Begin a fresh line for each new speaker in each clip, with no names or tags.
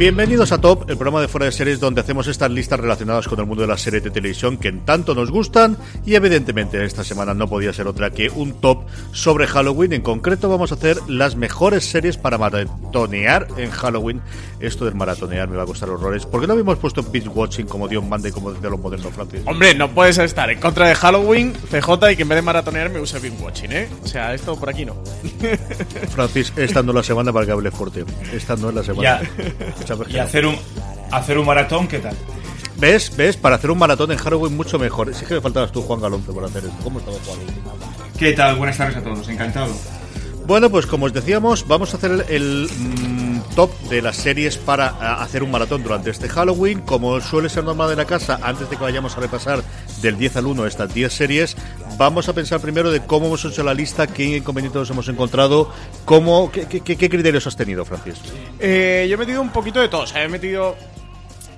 Bienvenidos a Top, el programa de fuera de series donde hacemos estas listas relacionadas con el mundo de las series de televisión que en tanto nos gustan y evidentemente esta semana no podía ser otra que un top sobre Halloween. En concreto vamos a hacer las mejores series para maratonear en Halloween. Esto del maratonear me va a costar horrores. ¿Por qué no habíamos puesto Beach Watching como Dios mande como de los modernos, Francis?
Hombre, no puedes estar en contra de Halloween, CJ, y que en vez de maratonear me use Beach Watching, ¿eh? O sea, esto por aquí no.
Francis, esta no es la semana para que hable fuerte. Esta no es la semana.
Ya. Y hacer un, hacer un maratón, ¿qué tal?
¿Ves? ¿Ves? Para hacer un maratón en Halloween mucho mejor. Es que me faltabas tú, Juan Galonce, por hacer esto. ¿Cómo estamos, Juan?
¿Qué tal? Buenas tardes a todos. Encantado.
Bueno, pues como os decíamos, vamos a hacer el, top de las series para hacer un maratón durante este Halloween. Como suele ser normal en la casa, antes de que vayamos a repasar del 10 al 1 estas 10 series, vamos a pensar primero de cómo hemos hecho la lista, qué inconvenientes hemos encontrado, cómo, qué, criterios has tenido, Francis.
Eh, yo he metido un poquito de todo. He metido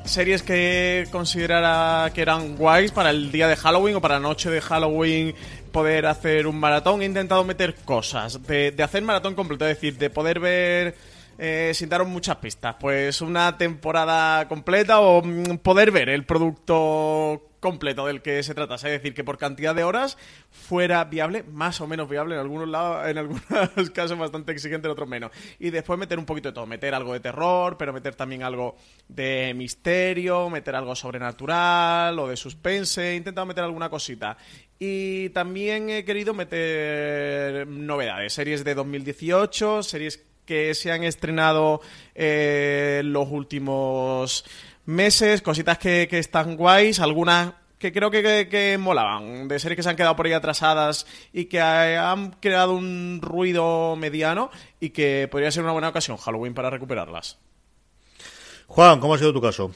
series que considerara que eran guays para el día de Halloween o para la noche de Halloween poder hacer un maratón. He intentado meter cosas, de, de hacer maratón completo, es decir, de poder ver eh, sin muchas pistas. Pues una temporada completa o mm, poder ver el producto completo del que se trata. Es decir, que por cantidad de horas fuera viable, más o menos viable en algunos lados, en algunos casos bastante exigente, en otros menos. Y después meter un poquito de todo, meter algo de terror, pero meter también algo de misterio, meter algo sobrenatural o de suspense, he intentado meter alguna cosita. Y también he querido meter novedades, series de 2018, series que se han estrenado eh, los últimos meses, cositas que, que están guays, algunas que creo que, que, molaban, de series que se han quedado por ahí atrasadas y que han creado un ruido mediano y que podría ser una buena ocasión Halloween para recuperarlas.
Juan, ¿cómo ha sido tu caso?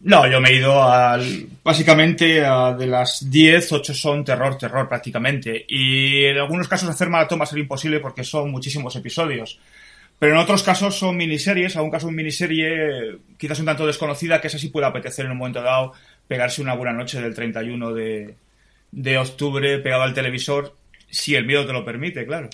No, yo me he ido al, básicamente a de las 10, 8 son terror, terror prácticamente. Y en algunos casos hacer maratón va a ser imposible porque son muchísimos episodios. Pero en otros casos son miniseries, algún caso un miniserie quizás un tanto desconocida, que esa sí puede apetecer en un momento dado pegarse una buena noche del 31 de, de octubre pegado al televisor, si el miedo te lo permite, claro.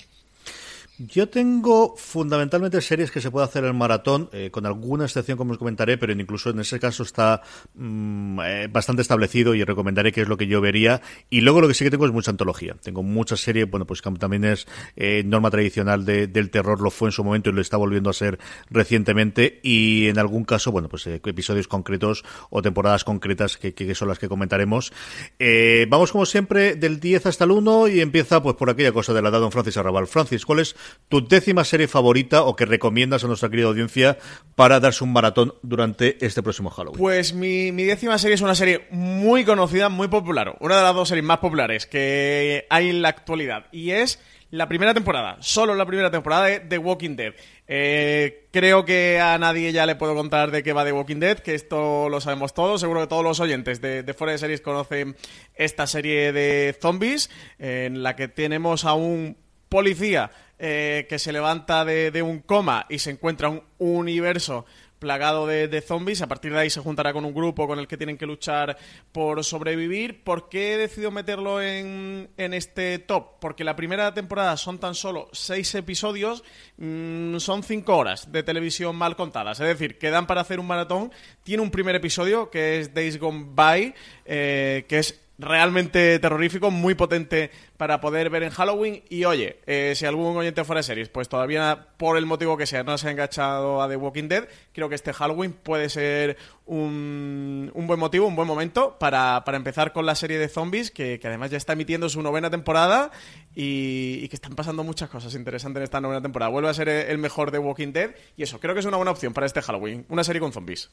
Yo tengo fundamentalmente series que se puede hacer en maratón, eh, con alguna excepción como os comentaré, pero incluso en ese caso está mmm, eh, bastante establecido y recomendaré que es lo que yo vería. Y luego lo que sí que tengo es mucha antología. Tengo muchas series, bueno, pues también es eh, norma tradicional de, del terror, lo fue en su momento y lo está volviendo a ser recientemente. Y en algún caso, bueno, pues eh, episodios concretos o temporadas concretas que, que, son las que comentaremos. Eh, vamos como siempre del 10 hasta el 1 y empieza pues por aquella cosa de la edad don Francis Arrabal. Francis, ¿cuál es tu décima serie favorita o que recomiendas a nuestra querida audiencia para darse un maratón durante este próximo Halloween?
Pues mi, mi décima serie es una serie muy conocida, muy popular, una de las dos series más populares que hay en la actualidad y es la primera temporada, solo la primera temporada de The Walking Dead. Eh, creo que a nadie ya le puedo contar de qué va The Walking Dead, que esto lo sabemos todos. Seguro que todos los oyentes de, de Fuera de Series conocen esta serie de zombies, en la que tenemos a un policía eh, que se levanta de, un coma y se encuentra un universo plagado de, de, zombies. A partir de ahí se juntará con un grupo con el que tienen que luchar por sobrevivir. ¿Por qué he decidido meterlo en, en este top? Porque la primera temporada son tan solo seis episodios, mmm, son cinco horas de televisión mal contadas. Es decir, quedan para hacer un maratón. Tiene un primer episodio que es Days Gone By, eh, que es realmente terrorífico, muy potente para poder ver en Halloween. Y oye, eh, si algún oyente fuera de series, pues todavía por el motivo que sea no se ha enganchado a The Walking Dead, creo que este Halloween puede ser un, un buen motivo, un buen momento para, para, empezar con la serie de zombies, que, que, además ya está emitiendo su novena temporada y, y, que están pasando muchas cosas interesantes en esta novena temporada. Vuelve a ser el mejor de Walking Dead y eso, creo que es una buena opción para este Halloween, una serie con zombies.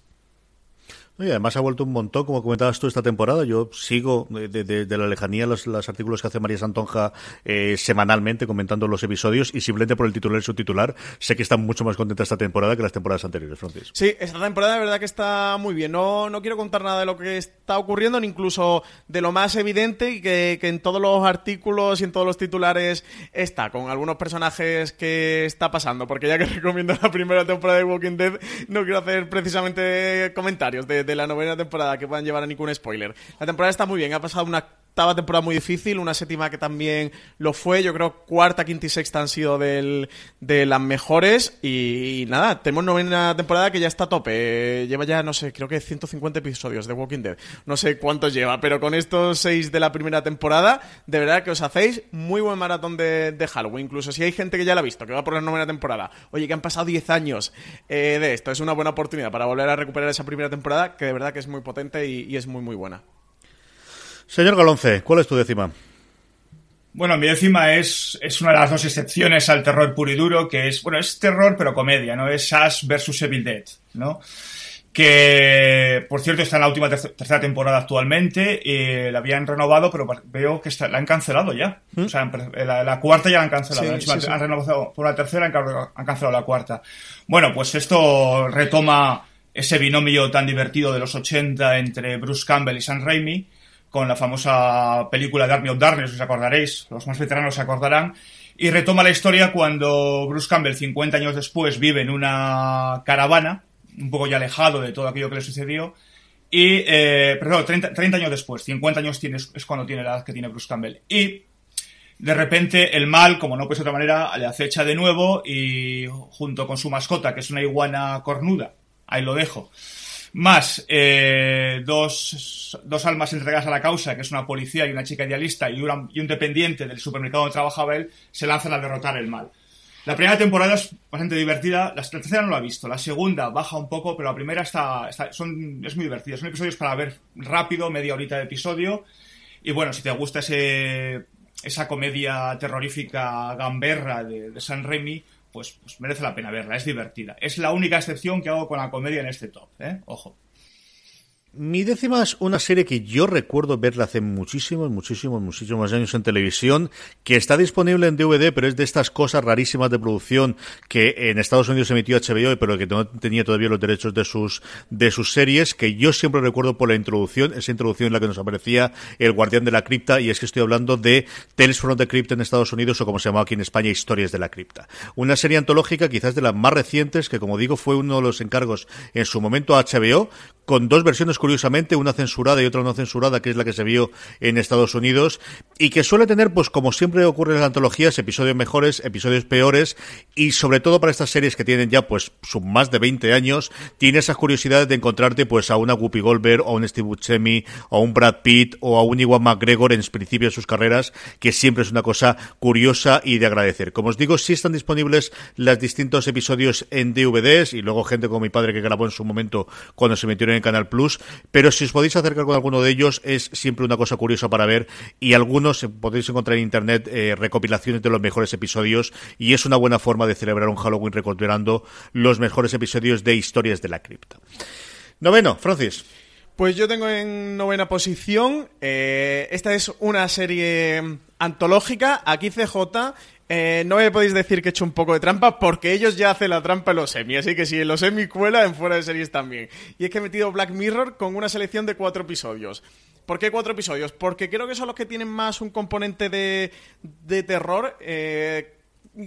Y además ha vuelto un montón, como comentabas tú esta temporada. Yo sigo de, la lejanía los, los, artículos que hace María Santonja eh, semanalmente comentando los episodios y simplemente por el titular y subtitular sé que está mucho más contenta esta temporada que las temporadas anteriores, Francis.
Sí, esta temporada de verdad que está muy bien. No, no quiero contar nada de lo que está ocurriendo, ni incluso de lo más evidente y que, que en todos los artículos y en todos los titulares está, con algunos personajes que está pasando. Porque ya que recomiendo la primera temporada de Walking Dead, no quiero hacer precisamente comentarios de de, la novena temporada que puedan llevar a ningún spoiler. La temporada está muy bien, ha pasado una octava temporada muy difícil, una séptima que también lo fue, yo creo cuarta, quinta y sexta han sido de las mejores y, nada, tenemos novena temporada que ya está a tope, lleva ya, no sé, creo que 150 episodios de Walking Dead, no sé cuántos lleva, pero con estos seis de la primera temporada, de verdad que os hacéis muy buen maratón de, Halloween, incluso si hay gente que ya la ha visto, que va por la novena temporada, oye, que han pasado 10 años eh, de esto, es una buena oportunidad para volver a recuperar esa primera temporada, que de verdad que es muy potente y es muy muy buena.
Señor Galonce, ¿cuál es tu décima?
Bueno, mi décima es, es una de las dos excepciones al terror puro y duro, que es, bueno, es terror pero comedia, ¿no? Es Ash versus Evil Dead, ¿no? Que, por cierto, está en la última ter tercera temporada actualmente, y la habían renovado, pero veo que está, la han cancelado ya. ¿Mm? O sea, la, la, cuarta ya la han cancelado. Sí, sí, sí. Han renovado por la tercera, han, han cancelado la cuarta. Bueno, pues esto retoma ese binomio tan divertido de los 80 entre Bruce Campbell y Sam Raimi, con la famosa película de Army of Darkness, os acordaréis, los más veteranos se acordarán, y retoma la historia cuando Bruce Campbell, 50 años después, vive en una caravana, un poco ya alejado de todo aquello que le sucedió, y, eh, perdón, 30, 30, años después, 50 años tiene, es cuando tiene la edad que tiene Bruce Campbell, y de repente el mal, como no puede ser de otra manera, le acecha de nuevo y junto con su mascota, que es una iguana cornuda, ahí lo dejo, más eh, dos, dos, almas entregadas a la causa, que es una policía y una chica idealista y, un dependiente del supermercado donde trabajaba él, se lanzan a derrotar el mal. La primera temporada es bastante divertida, la tercera no la he visto, la segunda baja un poco, pero la primera está, es muy divertida. Son episodios para ver rápido, media horita de episodio. Y bueno, si te gusta ese, esa comedia terrorífica gamberra de, de San Remy, pues, pues, merece la pena verla, es divertida. Es la única excepción que hago con la comedia en este top, ¿eh? Ojo.
Mi décima es una serie que yo recuerdo verla hace muchísimos, muchísimos, muchísimos años en televisión, que está disponible en DVD, pero es de estas cosas rarísimas de producción que en Estados Unidos emitió HBO, pero que no tenía todavía los derechos de sus, de sus series, que yo siempre recuerdo por la introducción, esa introducción en la que nos aparecía El Guardián de la Cripta, y es que estoy hablando de Tales from the Crypt en Estados Unidos, o como se llamaba aquí en España, Historias de la Cripta. Una serie antológica quizás de las más recientes, que como digo fue uno de los encargos en su momento a HBO, con dos versiones curiosamente, una censurada y otra no censurada, que es la que se vio en Estados Unidos, y que suele tener, pues como siempre ocurre en las antologías, episodios mejores, episodios peores, y sobre todo para estas series que tienen ya, pues, más de 20 años, tiene esas curiosidades de encontrarte, pues, a una Whoopi Goldberg, o a un Steve Buscemi, o a un Brad Pitt, o a un Iwan McGregor en principio de sus carreras, que siempre es una cosa curiosa y de agradecer. Como os digo, sí están disponibles los distintos episodios en DVDs, y luego gente como mi padre que grabó en su momento cuando se metió en Canal Plus, pero si os podéis acercar con alguno de ellos es siempre una cosa curiosa para ver y algunos podéis encontrar en internet eh, recopilaciones de los mejores episodios y es una buena forma de celebrar un Halloween recopilando los mejores episodios de Historias de la Cripta. Noveno, Francis.
Pues yo tengo en novena posición. Eh, esta es una serie antológica. Aquí CJ eh, no me podéis decir que he hecho un poco de trampa porque ellos ya hacen la trampa en los semi, así que si en los semi cuela, en fuera de series también. Y es que he metido Black Mirror con una selección de cuatro episodios. ¿Por qué cuatro episodios? Porque creo que son los que tienen más un componente de, de terror. Eh,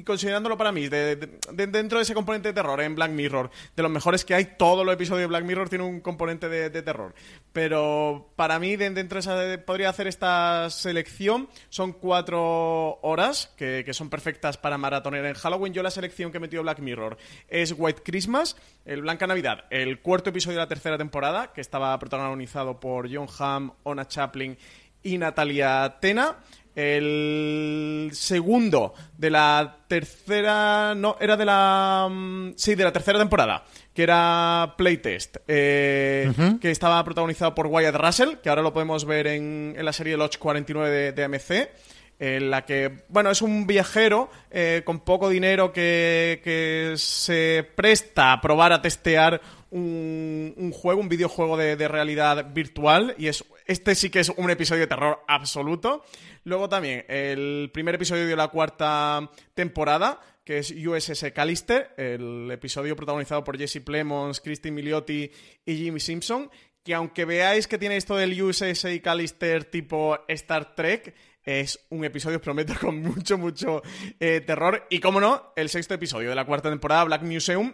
considerándolo para mí, de, de, de, dentro de ese componente de terror en Black Mirror, de los mejores que hay, todos los episodios de Black Mirror tienen un componente de, terror. Pero para mí, dentro de esa, podría hacer esta selección, son cuatro horas que, que son perfectas para maratonear en Halloween. Yo la selección que he metido Black Mirror es White Christmas, el Blanca Navidad, el cuarto episodio de la tercera temporada, que estaba protagonizado por John Hamm, Ona Chaplin y Natalia Tena. El segundo de la tercera. No, era de la. mm, Sí, de la tercera temporada. Que era Playtest. eh, Que estaba protagonizado por Wyatt Russell. Que ahora lo podemos ver en, en la serie Lodge 49 de, de AMC. En la que, bueno, es un viajero eh, con poco dinero que, que se presta a probar a testear un, un juego, un videojuego de, de realidad virtual. Y es este sí que es un episodio de terror absoluto. Luego también el primer episodio de la cuarta temporada, que es USS Callister, el episodio protagonizado por Jesse Plemons, Christine Milioti y Jimmy Simpson, que aunque veáis que tiene esto del USS Callister tipo Star Trek, es un episodio, os prometo, con mucho, mucho eh, terror. Y como no, el sexto episodio de la cuarta temporada, Black Museum,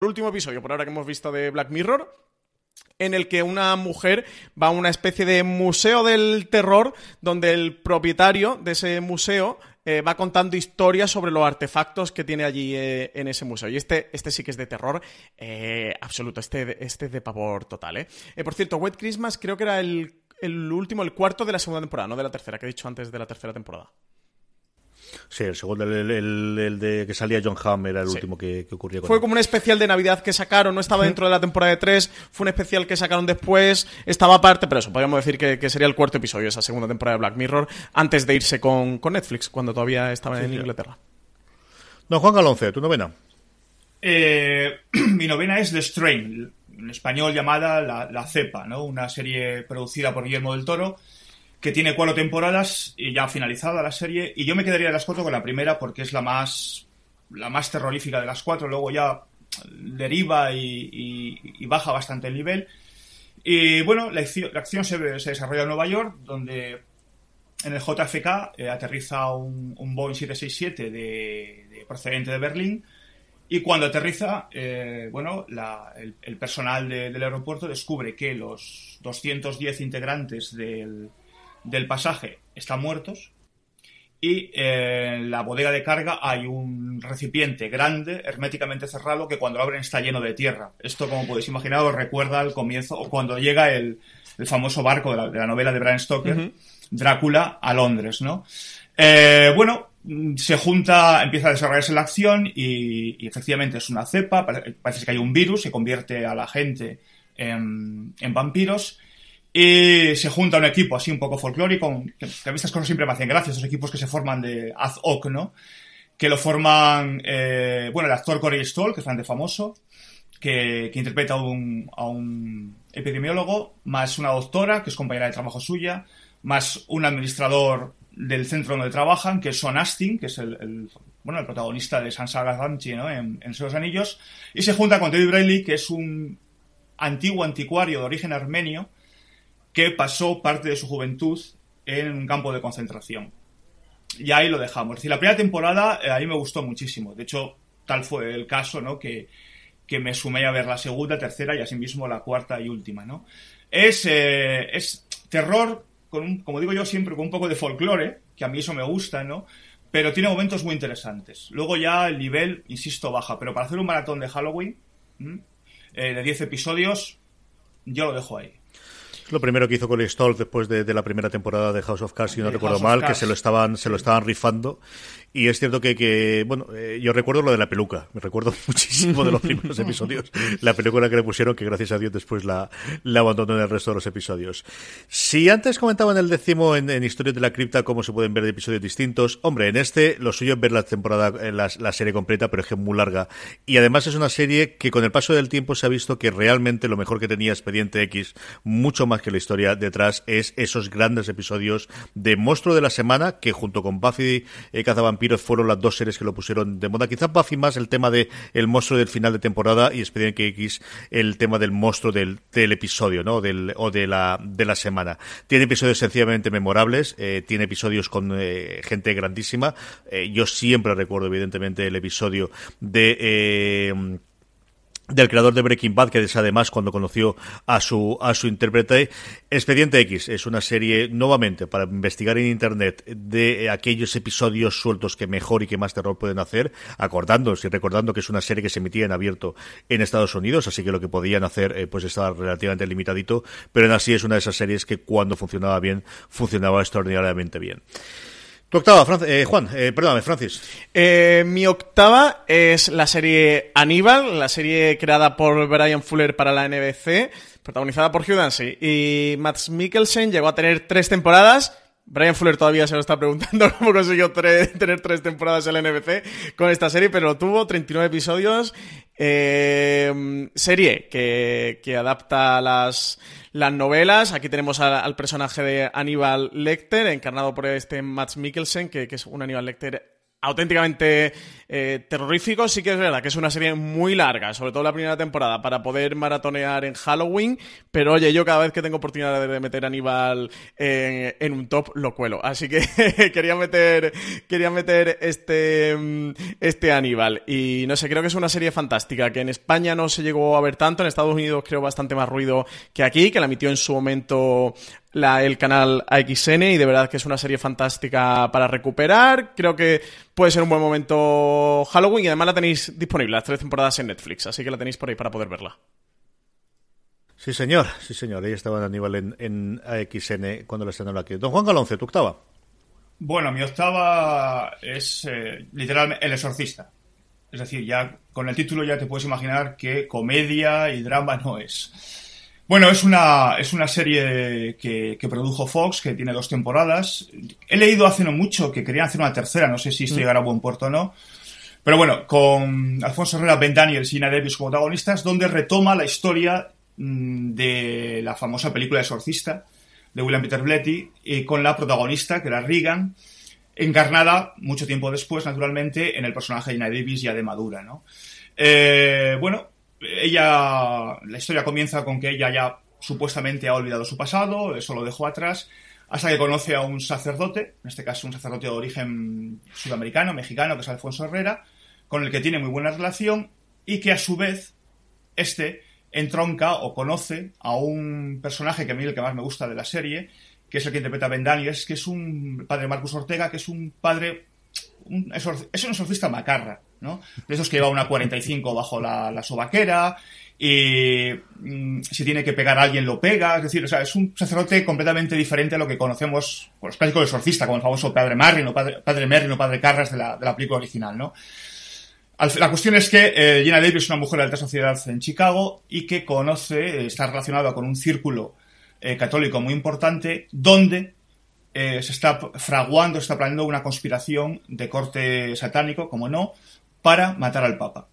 El último episodio por ahora que hemos visto de Black Mirror en el que una mujer va a una especie de museo del terror donde el propietario de ese museo eh, va contando historias sobre los artefactos que tiene allí eh, en ese museo. Y este, este sí que es de terror eh, absoluto, este, este es de pavor total. por cierto, Wet Christmas creo que era el, el último, el cuarto de la segunda temporada, no de la tercera, que he dicho antes de la tercera temporada.
Sí, el segundo, el, el- el de que salía John Hamm era el
Sí.
último que, que ocurría con
Fue
él.
como un especial de Navidad que sacaron, no estaba dentro de la temporada de 3, fue un especial que sacaron después, estaba aparte, pero eso, podríamos decir que, que sería el cuarto episodio esa segunda temporada de Black Mirror, antes de irse con, con Netflix, cuando todavía estaba en
sí.
Inglaterra.
Don Juan Galonce, tu novena.
Eh, mi novena es The Strain, en español llamada La, La Cepa, ¿no? Una serie producida por Guillermo del Toro, que tiene cuatro temporadas y ya finalizada la serie. Y yo me quedaría de las cuatro con la primera porque es la más, la más terrorífica de las cuatro. Luego ya deriva y, baja bastante el nivel. Y bueno, la, acción- la acción se, desarrolla en Nueva York, donde en el JFK eh, aterriza un, un Boeing 767 de, de procedente de Berlín. Y cuando aterriza, eh, bueno, el, personal de- del aeropuerto descubre que los 210 integrantes del, del pasaje están muertos y eh, en la bodega de carga hay un recipiente grande, herméticamente cerrado, que cuando lo abren está lleno de tierra. Esto, como podéis imaginar, os recuerda al comienzo, o cuando llega el, el famoso barco de la, de la novela de Bram Stoker, Drácula, a Londres, ¿no? Eh, bueno, se junta, empieza a desarrollarse la acción y, y efectivamente es una cepa, pare- parece que hay un virus, se convierte a la gente en, en vampiros y se junta un equipo así un poco folclórico, que, a mí estas cosas siempre me hacen gracia, esos equipos que se forman de ad hoc, ¿no? Que lo forman, eh, bueno, el actor Corey Stoll, que es bastante famoso, que, que interpreta a un, a un epidemiólogo, más una doctora, que es compañera de trabajo suya, más un administrador del centro donde trabajan, que es Son Astin, que es el, bueno, el protagonista de Sansaga Ramchi, ¿no? En, en Los Anillos, y se junta con Teddy Brayley, que es un antiguo anticuario de origen armenio, que pasó parte de su juventud en un campo de concentración. Y ahí lo dejamos. Es decir, la primera temporada eh, a me gustó muchísimo. De hecho, tal fue el caso, ¿no? Que, que me sumé a ver la segunda, tercera y asimismo la cuarta y última, ¿no? Es, eh, es terror, con un- como digo yo siempre, con un poco de folclore, que a mí eso me gusta, ¿no? Pero tiene momentos muy interesantes. Luego ya el nivel, insisto, baja. Pero para hacer un maratón de Halloween, eh, de 10 episodios, yo lo dejo ahí.
Lo primero que hizo con Stoll después de, la primera temporada de House of Cards, si no recuerdo mal, que se lo estaban se lo estaban rifando. Y es cierto que, que bueno, eh, yo recuerdo lo de la peluca. Me recuerdo muchísimo de los primeros episodios. La peluca que le pusieron, que gracias a Dios después la, la abandonó en el resto de los episodios. Si antes comentaba en el décimo en, en Historias de la Cripta cómo se pueden ver de episodios distintos, hombre, en este lo suyo es ver la temporada, eh, la, la serie completa, pero es que es muy larga. Y además es una serie que con el paso del tiempo se ha visto que realmente lo mejor que tenía Expediente X, mucho más que la historia detrás, es esos grandes episodios de Monstruo de la Semana, que junto con Buffy eh, Cazavampiros fueron las dos series que lo pusieron de moda. Quizás Buffy más el tema de el monstruo del final de temporada y Expediente X el tema del monstruo del, del episodio, ¿no? Del, o de la, de la semana. Tiene episodios sencillamente memorables, eh, tiene episodios con eh, gente grandísima. Eh, yo siempre recuerdo, evidentemente, el episodio de eh, del creador de Breaking Bad, que es además cuando conoció a su, a su intérprete. Expediente X es una serie, nuevamente, para investigar en Internet de aquellos episodios sueltos que mejor y que más terror pueden hacer, acordándose y recordando que es una serie que se emitía en abierto en Estados Unidos, así que lo que podían hacer eh, pues estaba relativamente limitadito, pero en así es una de esas series que cuando funcionaba bien, funcionaba extraordinariamente bien. Tu octava, eh, Juan, eh, perdóname, Francis.
Eh, mi octava es la serie Aníbal, la serie creada por Brian Fuller para la NBC, protagonizada por Hugh Dancy. Y Max Mikkelsen llegó a tener tres temporadas. Brian Fuller todavía se lo está preguntando cómo consiguió tener tres temporadas en la NBC con esta serie, pero tuvo, 39 episodios. serie que, que adapta las las novelas. Aquí tenemos al, personaje de Aníbal Lecter, encarnado por este Max Mikkelsen, que, que es un Aníbal Lecter auténticamente eh, terrorífico. Sí que es verdad que es una serie muy larga, sobre todo la primera temporada, para poder maratonear en Halloween. Pero oye, yo cada vez que tengo oportunidad de meter a Aníbal en, un top, lo cuelo. Así que quería meter, quería meter este, mm, este Aníbal. Y no sé, creo que es una serie fantástica, que en España no se llegó a ver tanto, en Estados Unidos creo bastante más ruido que aquí, que la emitió en su momento la, el canal AXN y de verdad que es una serie fantástica para recuperar. Creo que puede ser un buen momento Halloween y además la tenéis disponible las tres temporadas en Netflix, así que la tenéis por ahí para poder verla.
Sí, señor, sí, señor. Ahí estaba Aníbal en, en AXN cuando la estrenaron aquí. Don Juan Galonce, tu octava.
Bueno, mi octava es eh, literalmente El Exorcista. Es decir, ya con el título ya te puedes imaginar que comedia y drama no es. Bueno, es una, es una serie que, que, produjo Fox, que tiene dos temporadas. He leído hace no mucho que querían hacer una tercera, no sé si esto mm. llegará a buen puerto o no. Pero bueno, con Alfonso Herrera, Ben Daniels y Ina Davis como protagonistas, donde retoma la historia mm, de la famosa película Exorcista de William Peter Blatty, y con la protagonista, que era Regan, encarnada mucho tiempo después, naturalmente, en el personaje de Ina Davis ya de madura, ¿no? Eh, bueno, ella, la historia comienza con que ella ya supuestamente ha olvidado su pasado, eso lo dejó atrás, hasta que conoce a un sacerdote, en este caso un sacerdote de origen sudamericano, mexicano, que es Alfonso Herrera, con el que tiene muy buena relación y que a su vez este entronca o conoce a un personaje que a mí el que más me gusta de la serie, que es el que interpreta Ben Daniels, que es un padre Marcus Ortega, que es un padre, es un exorcista macarra, ¿no? De esos que lleva una 45 bajo la, la sobaquera y mm, si tiene que pegar a alguien lo pega, es decir, o sea, es un sacerdote completamente diferente a lo que conocemos por los clásicos exorcista, como el famoso Padre Marrin o Padre, padre Merrin o Padre Carras de la, película original, ¿no? La cuestión es que eh, Gina Davis es una mujer de alta sociedad en Chicago y que conoce, está relacionada con un círculo eh, católico muy importante donde eh, se está fraguando, está planeando una conspiración de corte satánico, como no, para matar al Papa.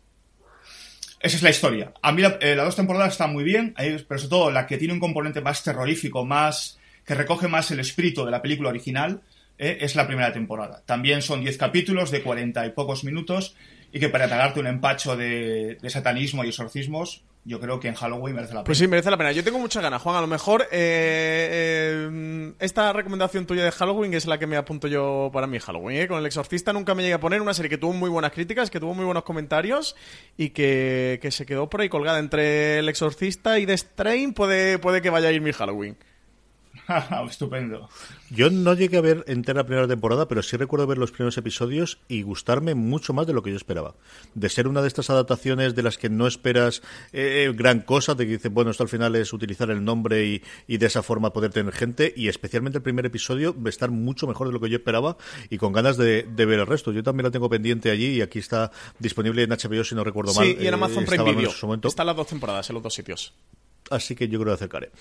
Esa es la historia. A mí eh, las dos temporadas están muy bien, pero sobre todo la que tiene un componente más terrorífico, más que recoge más el espíritu de la película original, eh, es la primera temporada. También son 10 capítulos de 40 y pocos minutos y que para pagarte un empacho de, satanismo y exorcismos, yo creo que en Halloween merece la pena.
Pues sí, merece la pena. Yo tengo muchas ganas, Juan. A lo mejor eh, eh, esta recomendación tuya de Halloween es la que me apunto yo para mi Halloween. ¿eh? Con El Exorcista nunca me llegué a poner una serie que tuvo muy buenas críticas, que tuvo muy buenos comentarios y que, que se quedó por ahí colgada entre El Exorcista y The Strain. Puede, puede que vaya a ir mi Halloween.
Estupendo.
Yo no llegué a ver entera la primera temporada, pero sí recuerdo ver los primeros episodios y gustarme mucho más de lo que yo esperaba. De ser una de estas adaptaciones de las que no esperas eh, gran cosa, de que dices, bueno, esto al final es utilizar el nombre y, y, de esa forma poder tener gente, y especialmente el primer episodio, estar mucho mejor de lo que yo esperaba y con ganas de, de ver el resto. Yo también la tengo pendiente allí y aquí está disponible en HBO, si no recuerdo mal.
Sí, y en Amazon eh, Prime Video. Están las dos temporadas en los dos sitios.
Así que yo creo que acercaré.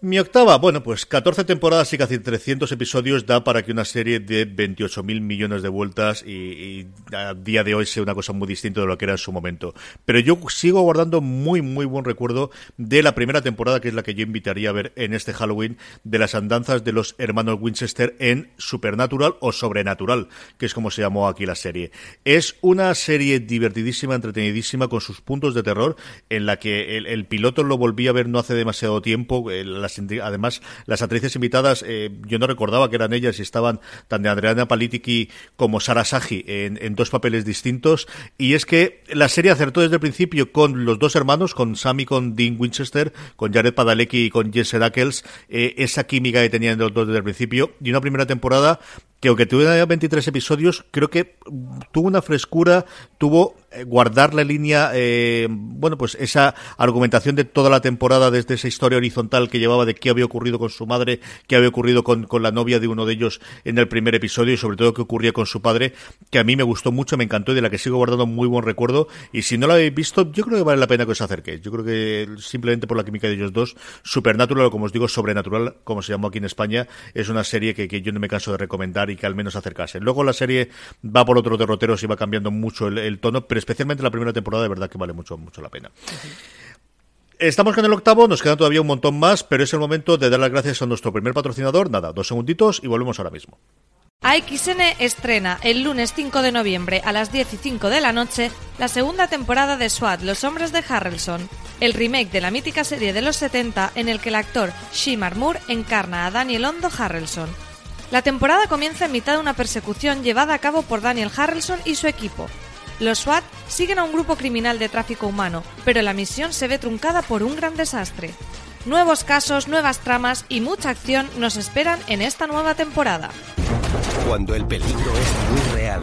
Mi octava, bueno, pues 14 temporadas y casi 300 episodios da para que una serie de 28 mil millones de vueltas y, a día de hoy sea una cosa muy distinta de lo que era en su momento. Pero yo sigo guardando muy, muy buen recuerdo de la primera temporada, que es la que yo invitaría a ver en este Halloween, de las andanzas de los hermanos Winchester en Supernatural o Sobrenatural, que es como se llamó aquí la serie. Es una serie divertidísima, entretenidísima, con sus puntos de terror, en la que el, piloto lo volví a ver no hace demasiado tiempo. El, además, las actrices invitadas, eh, yo no recordaba que eran ellas y estaban tan de Adriana Palitiki como Sara Saji en, dos papeles distintos. Y es que la serie acertó desde el principio con los dos hermanos, con Sammy, con Dean Winchester, con Jared Padalecki y con Jesse Dackels, eh, esa química que tenían los dos desde el principio. Y una primera temporada que aunque tuviera 23 episodios, creo que tuvo una frescura, tuvo eh, guardar la línea, eh, bueno, pues esa argumentación de toda la temporada desde esa historia horizontal que llevaba de qué había ocurrido con su madre, qué había ocurrido con, con la novia de uno de ellos en el primer episodio y sobre todo qué ocurría con su padre, que a mí me gustó mucho, me encantó y de la que sigo guardando muy buen recuerdo. Y si no la habéis visto, yo creo que vale la pena que os acerquéis. Yo creo que simplemente por la química de ellos dos, Supernatural, o como os digo, Sobrenatural, como se llamó aquí en España, es una serie que, que yo no me canso de recomendar y que al menos acercase. Luego la serie va por otros derroteros y va cambiando mucho el, tono, pero especialmente la primera temporada de verdad que vale mucho, mucho la pena. Estamos con el octavo, nos quedan todavía un montón más, pero es el momento de dar las gracias a nuestro primer patrocinador. Nada, dos segunditos y volvemos ahora mismo.
AXN estrena el lunes 5 de noviembre a las 10 y 5 de la noche la segunda temporada de SWAT, Los Hombres de Harrelson, el remake de la mítica serie de los 70 en el que el actor Shimar Moore encarna a Daniel Hondo Harrelson. La temporada comienza en mitad de una persecución llevada a cabo por Daniel Harrelson y su equipo. Los SWAT siguen a un grupo criminal de tráfico humano, pero la misión se ve truncada por un gran desastre. Nuevos casos, nuevas tramas y mucha acción nos esperan en esta nueva temporada.
Cuando el peligro es muy real.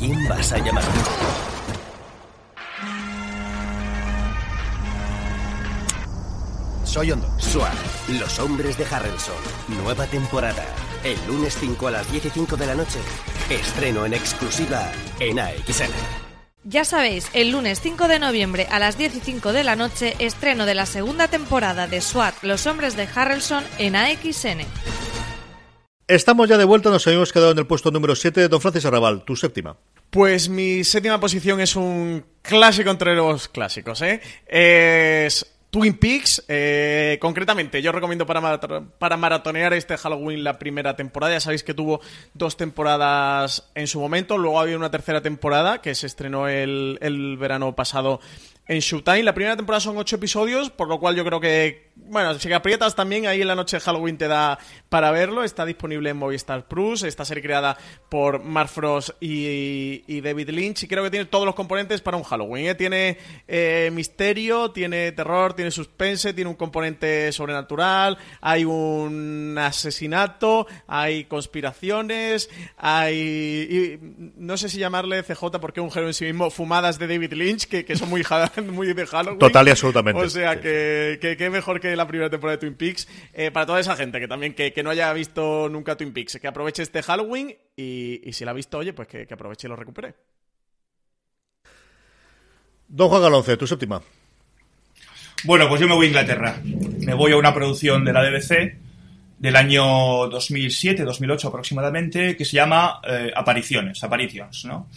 ¿A quién vas a llamar? Soy Hondo. SWAT, Los Hombres de Harrelson. Nueva temporada. El lunes 5 a las 10 de la noche. Estreno en exclusiva en AXN.
Ya sabéis, el lunes 5 de noviembre a las 10 de la noche, estreno de la segunda temporada de SWAT, Los Hombres de Harrelson en AXN.
Estamos ya de vuelta, nos habíamos quedado en el puesto número 7. Don Francis Arrabal, tu séptima.
Pues mi séptima posición es un clásico entre los clásicos, ¿eh? Es Twin Peaks, eh, concretamente, yo recomiendo para, para maratonear este Halloween la primera temporada. Ya sabéis que tuvo dos temporadas en su momento, luego había una tercera temporada que se estrenó el, el verano pasado en Showtime. La primera temporada son ocho episodios, por lo cual yo creo que bueno, si aprietas también, ahí en la noche de Halloween te da para verlo. Está disponible en Movistar Plus. Esta serie creada por Mark Frost y, David Lynch. Y creo que tiene todos los componentes para un Halloween. ¿eh? Tiene eh, misterio, tiene terror, tiene suspense, tiene un componente sobrenatural, hay un asesinato, hay conspiraciones, hay. no sé si llamarle CJ porque es un género en sí mismo, fumadas de David Lynch, que, son muy, muy de Halloween.
Total y absolutamente.
O sea, que, que, mejor que la primera temporada de Twin Peaks. Eh, para toda esa gente que también que, no haya visto nunca Twin Peaks, que aproveche este Halloween y, si la ha visto, oye, pues que, aproveche y lo recupere.
Don Juan Galonce, tu séptima.
Bueno, pues yo me voy a Inglaterra. Me voy a una producción de la BBC del año 2007-2008 aproximadamente, que se llama eh, Apariciones, Aparitions, ¿no?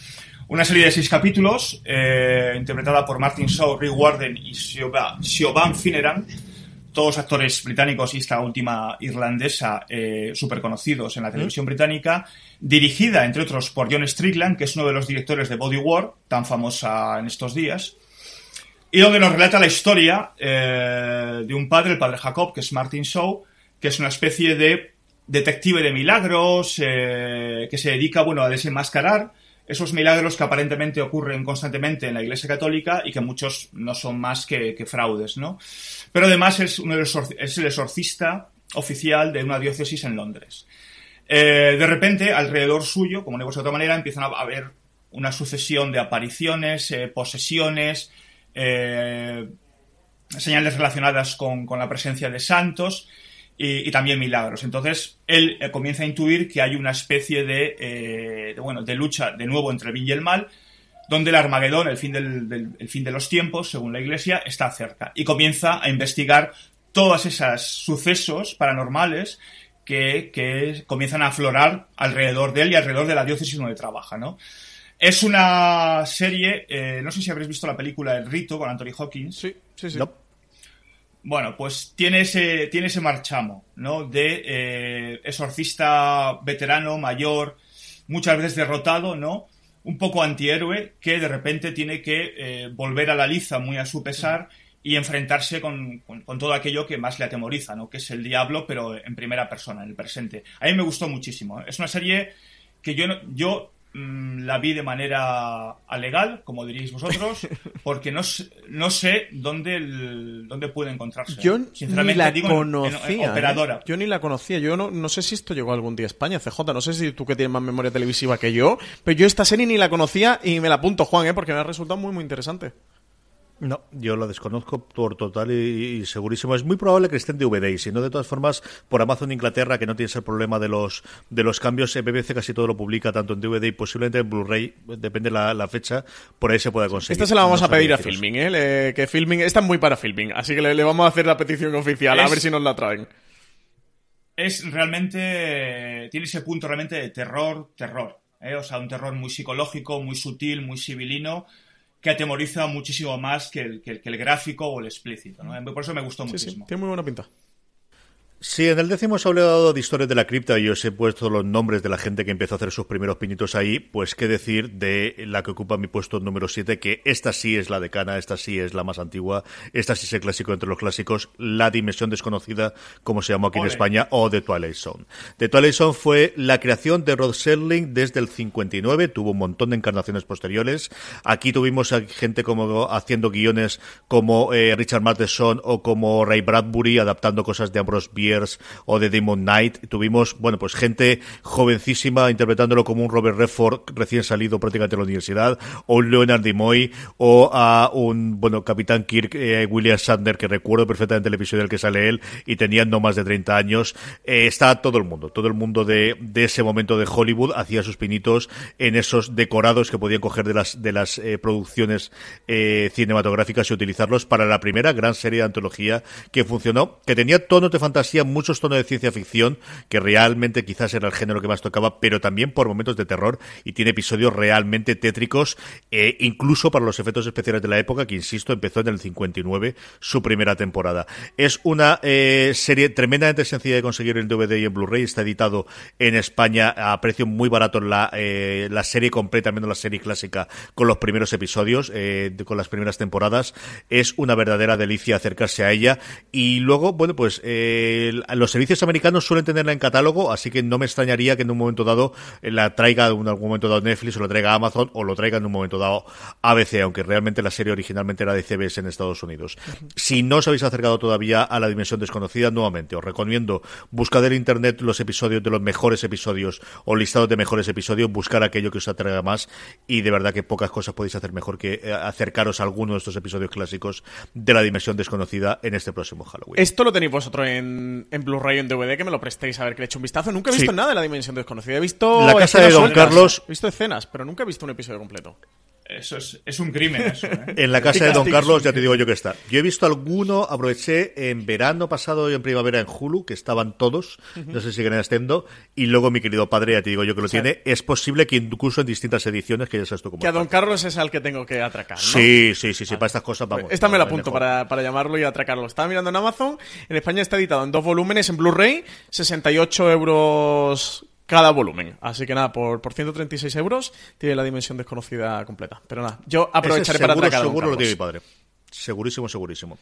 Una serie de seis capítulos, eh, interpretada por Martin Shaw, Rick Warden y Siobhan Finneran, todos actores británicos y esta última irlandesa eh, súper conocidos en la televisión británica, dirigida, entre otros, por John Strickland, que es uno de los directores de Body War, tan famosa en estos días, y donde nos relata la historia eh, de un padre, el padre Jacob, que es Martin Shaw, que es una especie de detective de milagros, que se dedica, bueno, a desenmascarar esos milagros que aparentemente ocurren constantemente en la Iglesia Católica y que muchos no son más que, fraudes, ¿no? Pero además es, el exorcista oficial de una diócesis en Londres. Eh, de repente, alrededor suyo, como no de otra manera, empiezan a haber una sucesión de apariciones, eh, posesiones, eh, señales relacionadas con, la presencia de santos, y, también milagros. Entonces, él comienza a intuir que hay una especie eh, de, bueno, de lucha de nuevo entre el bien y el mal, donde el Armagedón, el fin, del, fin de los tiempos, según la Iglesia, está cerca. Y comienza a investigar todos esos sucesos paranormales que, comienzan a aflorar alrededor de él y alrededor de la diócesis donde trabaja, ¿no? Es una serie, eh, no sé si habréis visto la película El Rito con Anthony Hawkins.
Sí, sí, sí.
Bueno, pues tiene ese, tiene ese marchamo, ¿no? De eh, exorcista veterano, mayor, muchas veces derrotado, ¿no? Un poco antihéroe que de repente tiene que eh, volver a la liza muy a su pesar y enfrentarse con, con, todo aquello que más le atemoriza, ¿no? Que es el diablo, pero en primera persona, en el presente. A mí me gustó muchísimo. Es una serie que yo, yo la vi de manera alegal, como diríais vosotros, porque no, no sé dónde, dónde puede encontrarse.
Yo ni la conocía. ¿eh? operadora. Yo ni la conocía. Yo no, no sé si esto llegó algún día a España, CJ. No sé si tú que tienes más memoria televisiva que yo, pero yo esta serie ni la conocía y me la apunto, Juan, ¿eh? porque me ha resultado muy, muy interesante.
No, yo lo desconozco por total y, segurísimo. Es muy probable que estén en DVD y si no, de todas formas, por Amazon Inglaterra, que no tienes el problema de los de los cambios, BBC casi todo lo publica tanto en DVD y posiblemente en Blu-ray, depende la, la fecha, por ahí se puede conseguir.
Esta se la vamos a pedir a Filming, ¿eh? que Filming, está muy para Filming, así que le, vamos a hacer la petición oficial, a ver si nos la traen.
Es realmente, tiene ese punto realmente de terror, terror. ¿eh? O sea, un terror muy psicológico, muy sutil, muy civilino que atemoriza muchísimo más que el, que el, gráfico o el explícito. ¿no? Por eso me gustó muchísimo.
tiene muy buena pinta.
Sí, en el décimo se ha hablado de historias de la cripta y os he puesto los nombres de la gente que empezó a hacer sus primeros pinitos ahí, pues qué decir de la que ocupa mi puesto número 7, que esta sí es la decana, esta sí es la más antigua, esta sí es el clásico entre los clásicos, La Dimensión Desconocida, como se llamó aquí en España, o The Twilight Zone. The Twilight Zone fue la creación de Rod Serling desde el 59, tuvo un montón de encarnaciones posteriores. Aquí tuvimos a gente como haciendo guiones como eh, Richard Matheson o como Ray Bradbury, adaptando cosas de Ambrose Bierce o de Demon Knight. Tuvimos, bueno, pues gente jovencísima interpretándolo como un Robert Redford recién salido prácticamente de la universidad, o un Leonard Nimoy, o a un, bueno, Capitán Kirk, eh, William Sander, que recuerdo perfectamente el episodio del que sale él, y tenía no más de 30 años. Eh, está todo el mundo, todo el mundo de, de ese momento de Hollywood hacía sus pinitos en esos decorados que podían coger de las, de las eh, producciones cinematográficas y utilizarlos para la primera gran serie de antología que funcionó, que tenía tonos de fantasía muchos tonos de ciencia ficción, que realmente quizás era el género que más tocaba, pero también por momentos de terror y tiene episodios realmente tétricos, eh, incluso para los efectos especiales de la época, que insisto, empezó en el 59 su primera temporada. Es una eh, serie tremendamente sencilla de conseguir en DVD y en Blu-ray, está editado en España a precio muy barato la, eh, la serie completa, menos la serie clásica, con los primeros episodios, eh, con las primeras temporadas. Es una verdadera delicia acercarse a ella. Y luego, bueno, pues eh, los servicios americanos suelen tenerla en catálogo, así que no me extrañaría que en un momento dado la traiga en algún momento dado Netflix o lo traiga Amazon o lo traiga en un momento dado ABC, aunque realmente la serie originalmente era de CBS en Estados Unidos. Si no os habéis acercado todavía a la dimensión desconocida, nuevamente os recomiendo buscar en internet los episodios de los mejores episodios o listados de mejores episodios, buscar aquello que os atraiga más y de verdad que pocas cosas podéis hacer mejor que eh, acercaros a alguno de estos episodios clásicos de la dimensión desconocida en este próximo Halloween.
Esto lo tenéis vosotros en, en Blu-ray o en DVD, que me lo prestéis a ver que le he hecho un vistazo. Nunca he visto
Sí.
nada de la dimensión desconocida. He visto.
La casa de Don
sueltas.
Carlos-
He visto escenas, pero nunca he visto un episodio completo.
Eso es, es un crimen, eso. ¿eh?
En la casa de Don. Carlos, ya te digo yo que está. Yo he visto alguno, aproveché en verano pasado y en primavera en Hulu, que estaban todos, no sé si siguen estando, y luego mi querido padre, ya te digo yo que lo
sea,
tiene. Es posible que incluso en distintas ediciones, que ya sabes tú cómo
Que a. Don Carlos es al que tengo que atracar. ¿no?
Sí, sí, sí, sí, para estas cosas vamos.
Esta me la apunto para, para llamarlo y atracarlo. Estaba mirando en Amazon. En España está editado en dos volúmenes en Blu-ray, 68 euros cada volumen. Así que nada, por, por 136 euros tiene la dimensión desconocida completa. Pero nada, yo aprovecharé
Ese
para
seguro,
atracar a
seguro lo tiene mi padre. Segurísimo, segurísimo.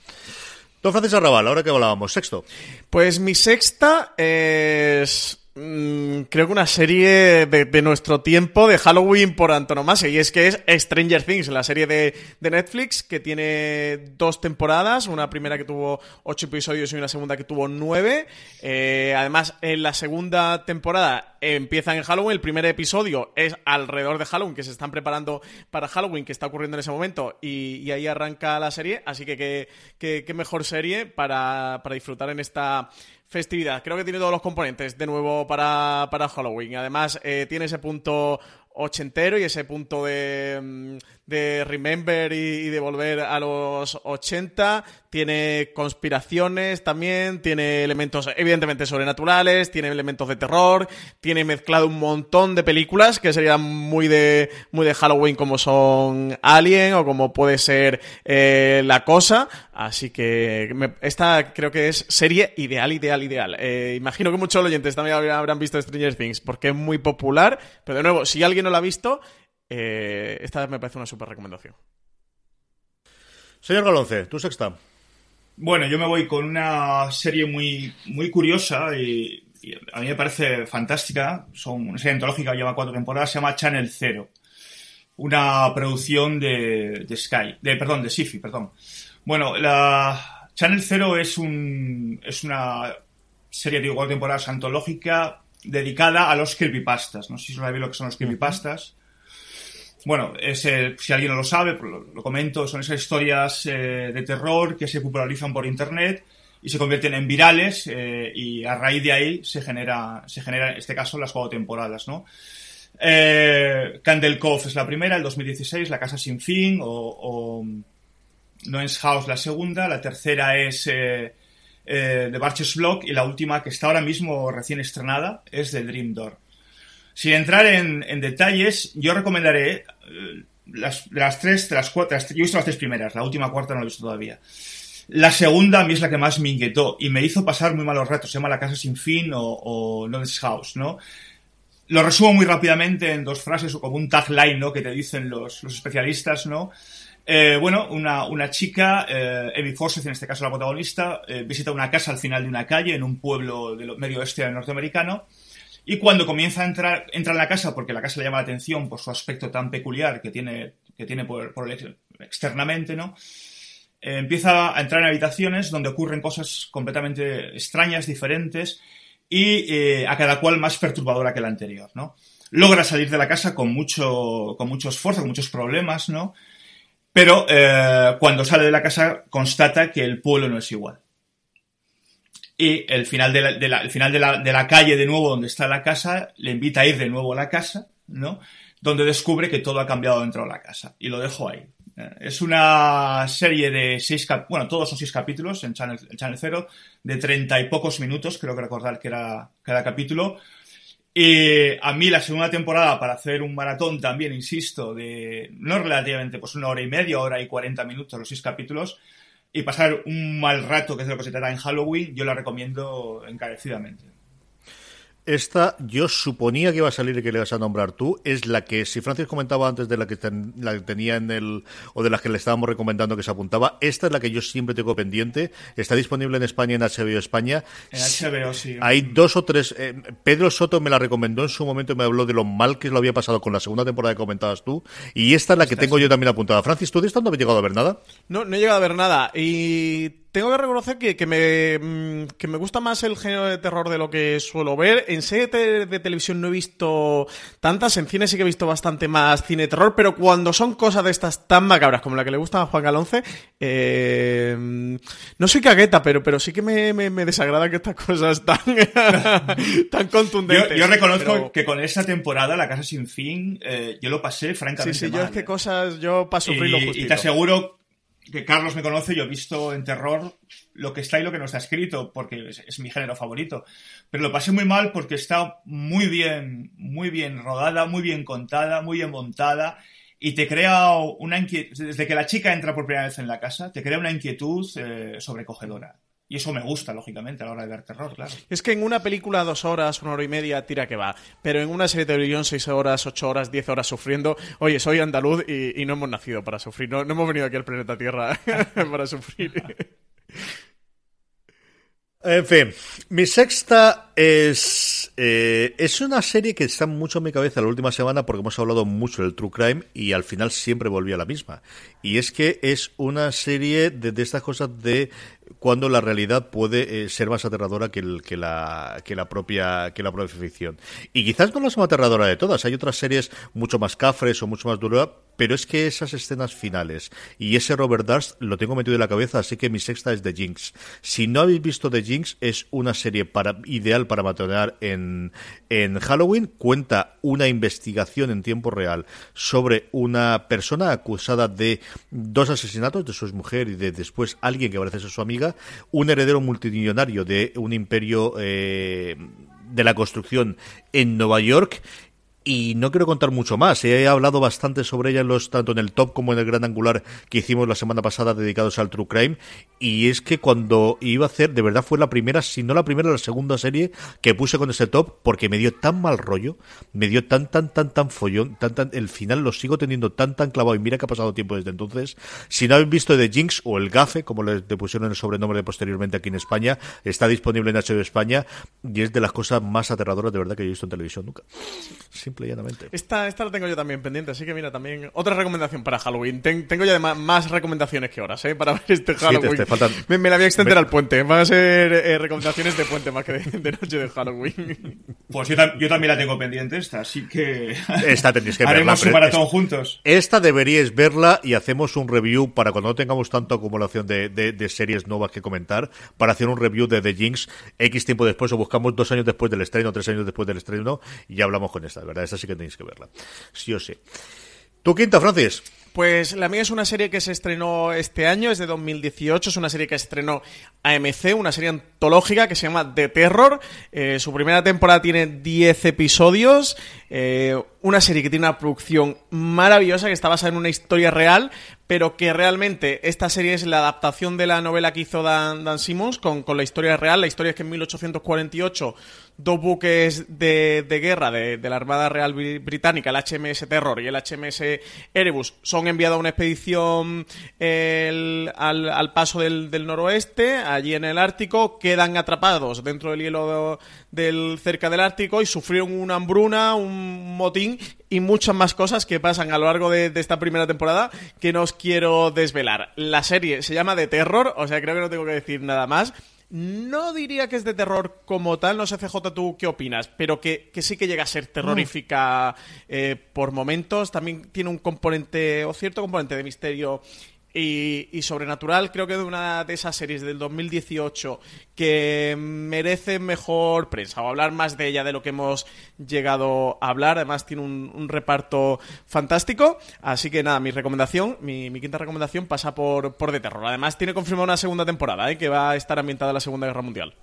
Don Francis Arrabal, ahora que hablábamos, sexto.
Pues mi sexta es. Mm, creo que una serie de, nuestro tiempo de Halloween por antonomasia. Y es que es Stranger Things, la serie de, de Netflix que tiene dos temporadas. Una primera que tuvo ocho episodios y una segunda que tuvo nueve. Eh, además, en la segunda temporada empieza en Halloween. El primer episodio es alrededor de Halloween, que se están preparando para Halloween, que está ocurriendo en ese momento. Y, ahí arranca la serie. Así que qué mejor serie para, para disfrutar en esta festividad. Creo que tiene todos los componentes de nuevo para, para Halloween. Además, eh, tiene ese punto ochentero y ese punto de, mm, de remember y, y de volver a los 80. Tiene conspiraciones también, tiene elementos evidentemente sobrenaturales, tiene elementos de terror, tiene mezclado un montón de películas que serían muy de, muy de Halloween como son Alien o como puede ser eh, La Cosa. Así que esta creo que es serie ideal, ideal, ideal. Eh, imagino que muchos oyentes también habrán visto Stranger Things porque es muy popular, pero de nuevo, si alguien no la ha visto, eh, esta me parece una súper recomendación.
Señor Galonce, tu sexta.
Bueno, yo me voy con una serie muy, muy curiosa y, a mí me parece fantástica. Son una serie antológica, lleva cuatro temporadas, se llama Channel Zero. Una producción de, de Sky, de, perdón, de Sifi, perdón. Bueno, la Channel Zero es un, es una serie de cuatro temporadas antológica dedicada a los creepypastas. No sé si sabéis lo que son los creepypastas. Bueno, es si alguien no lo sabe, pues lo, comento, son esas historias eh, de terror que se popularizan por internet y se convierten en virales eh, y a raíz de ahí se genera, se genera en este caso las cuatro temporadas, ¿no? Eh, Candle Cove es la primera, el 2016, La Casa Sin Fin o, o Noah's House la segunda, la tercera es The Barches Block y la última que está ahora mismo recién estrenada es The Dream Door. Sin entrar en, en detalles, yo recomendaré eh, las, las tres, las cuatro, las- yo he visto las tres primeras, la última cuarta no la he visto todavía. La segunda a mí es la que más me inquietó y me hizo pasar muy malos ratos, se llama La Casa Sin Fin o, o Noah's House, ¿no? Lo resumo muy rápidamente en dos frases o como un tagline, ¿no? Que te dicen los, los especialistas, ¿no? Eh, bueno, una, una chica, eh, Amy Forsyth, en este caso la protagonista, eh, visita una casa al final de una calle en un pueblo del medio oeste norteamericano y cuando comienza a entrar, entra en la casa, porque la casa le llama la atención por su aspecto tan peculiar que tiene, que tiene por, el ex- externamente, ¿no? Eh, empieza a entrar en habitaciones donde ocurren cosas completamente extrañas, diferentes y eh, a cada cual más perturbadora que la anterior, ¿no? Logra salir de la casa con mucho, con mucho esfuerzo, con muchos problemas, ¿no? Pero eh, cuando sale de la casa constata que el pueblo no es igual. Y el final, de la, final de, la, de la calle de nuevo donde está la casa le invita a ir de nuevo a la casa, ¿no? Donde descubre que todo ha cambiado dentro de la casa. Y lo dejo ahí. Eh, Es una serie de seis cap bueno, todos son seis capítulos en Channel, Channel Zero, de treinta y pocos minutos, creo que recordar que era cada capítulo. Y a mí la segunda temporada, para hacer un maratón también, insisto, de no relativamente, pues una hora y media, hora y cuarenta minutos, los seis capítulos, y pasar un mal rato, que es de lo que se trata en Halloween, yo la recomiendo encarecidamente.
Esta, yo suponía que iba a salir y que le vas a nombrar tú, es la que, si Francis comentaba antes de la que, ten- la que tenía en el, o de las que le estábamos recomendando que se apuntaba, esta es la que yo siempre tengo pendiente, está disponible en España, en HBO España.
En HBO, sí.
Hay dos o tres, eh, Pedro Soto me la recomendó en su momento y me habló de lo mal que lo había pasado con la segunda temporada que comentabas tú, y esta es la que tengo yo también apuntada. Francis, ¿tú de esta no habías llegado a ver nada?
No, no he llegado a ver nada. Y tengo que reconocer que, que me, mm, que me gusta más el género de terror de lo que suelo ver. En serie de, de televisión no he visto tantas. En cine sí que he visto bastante más cine de terror. Pero cuando son cosas de estas tan macabras como la que le gusta a Juan Galonce, eh, no soy cagueta, pero, pero sí que me, me, me desagrada que estas cosas tan, tan
Yo,
contundentes.
yo reconozco
Pero-
que con esa temporada, La Casa Sin Fin, eh, yo lo pasé
Sí,
francamente
sí, yo
mal,
es que cosas, yo para sufrir lo
y, te aseguro que Carlos me conoce, yo he visto en terror lo que está y lo que no está escrito, porque es, mi género favorito. Pero lo pasé muy mal porque está muy bien, muy bien rodada, muy bien contada, muy bien montada. Y te crea una inquietud, desde que la chica entra por primera vez en la casa, te crea una inquietud eh, sobrecogedora. Y eso me gusta, lógicamente, a la hora de ver terror, claro.
Es que en una película dos horas, una hora y media, tira que va. Pero en una serie de televisión, seis horas, ocho horas, diez horas sufriendo. Oye, soy andaluz y, y no hemos nacido para sufrir. No, no hemos venido aquí al planeta Tierra para sufrir.
En fin, mi sexta es eh, es una serie que está mucho en mi cabeza la última semana porque hemos hablado mucho del true crime y al final siempre volví a la misma. Y es que es una serie de, estas cosas de cuando la realidad puede eh, ser más aterradora que, el- que la que la propia que la propia ficción. Y quizás no la más aterradora de todas. Hay otras series mucho más cafres o mucho más duras, pero es que esas escenas finales y ese Robert Durst lo tengo metido en la cabeza, así que mi sexta es The Jinx. Si no habéis visto The Jinx, es una serie para, ideal para matonear en, en Halloween. Cuenta una investigación en tiempo real sobre una persona acusada de dos asesinatos de su mujer y de después alguien que parece ser su amiga, un heredero multimillonario de un imperio eh, de la construcción en Nueva York y no quiero contar mucho más. He hablado bastante sobre ella en los, tanto en el top como en el gran angular que hicimos la semana pasada dedicados al True Crime. Y es que cuando iba a hacer, de verdad fue la primera, si no la primera, la segunda serie que puse con ese top porque me dio tan mal rollo, me dio tan, tan, tan, tan follón, tan, tan, el final lo sigo teniendo tan, tan clavado y mira que ha pasado tiempo desde entonces. Si no habéis visto The Jinx o el Gafe, como le pusieron el sobrenombre posteriormente aquí en España, está disponible en HBO España y es de las cosas más aterradoras de verdad que he visto en televisión nunca. Simple y llanamente.
Esta, esta la tengo yo también pendiente, así que mira, también otra recomendación para Halloween. Ten- tengo ya además más recomendaciones que horas, ¿eh? Para ver este
Sí,
Halloween.
te- te faltan-
me, me la voy a extender
Me-
al puente. Van a ser eh, recomendaciones de puente más que de, de noche de Halloween.
Pues yo, tam- yo también la tengo pendiente esta, así que
Esta tenéis que verla,
haremos un maratón
es-
juntos.
Esta deberíais verla y hacemos un review para cuando no tengamos tanta acumulación de, de- de series nuevas que comentar, para hacer un review de The Jinx X tiempo después o buscamos dos años después del estreno, tres años después del estreno y ya hablamos con esta, de Esta sí que tenéis que verla. Sí o sí. ¿Tu quinta, Francis?
Pues la mía es una serie que se estrenó este año, es de 2018, es una serie que estrenó AMC, una serie antológica que se llama The Terror. Eh, su primera temporada tiene 10 episodios, eh, una serie que tiene una producción maravillosa, que está basada en una historia real, pero que realmente esta serie es la adaptación de la novela que hizo Dan, Dan Simmons con, con la historia real. La historia es que en 1848 dos buques de, de guerra de, la Armada Real Bri- Británica, el HMS Terror y el HMS Erebus, son enviados a una expedición al, al paso del, del noroeste, allí en el Ártico, quedan atrapados dentro del hielo del, cerca del Ártico y sufrieron una hambruna, un motín y muchas más cosas que pasan a lo largo de, de esta primera temporada que no os quiero desvelar. La serie se llama The Terror, o sea, creo que no tengo que decir nada más. No diría que es de terror como tal, no sé CJ tú qué opinas, pero que, que sí que llega a ser terrorífica eh, por momentos, también tiene un componente o cierto componente de misterio Y, Sobrenatural creo que es una de esas series del 2018 que merece mejor prensa o hablar más de ella de lo que hemos llegado a hablar. Además tiene un, reparto fantástico. Así que nada, mi recomendación, mi, quinta recomendación pasa por, por The Terror. Además tiene confirmada una segunda temporada ¿eh? que va a estar ambientada en la Segunda Guerra Mundial.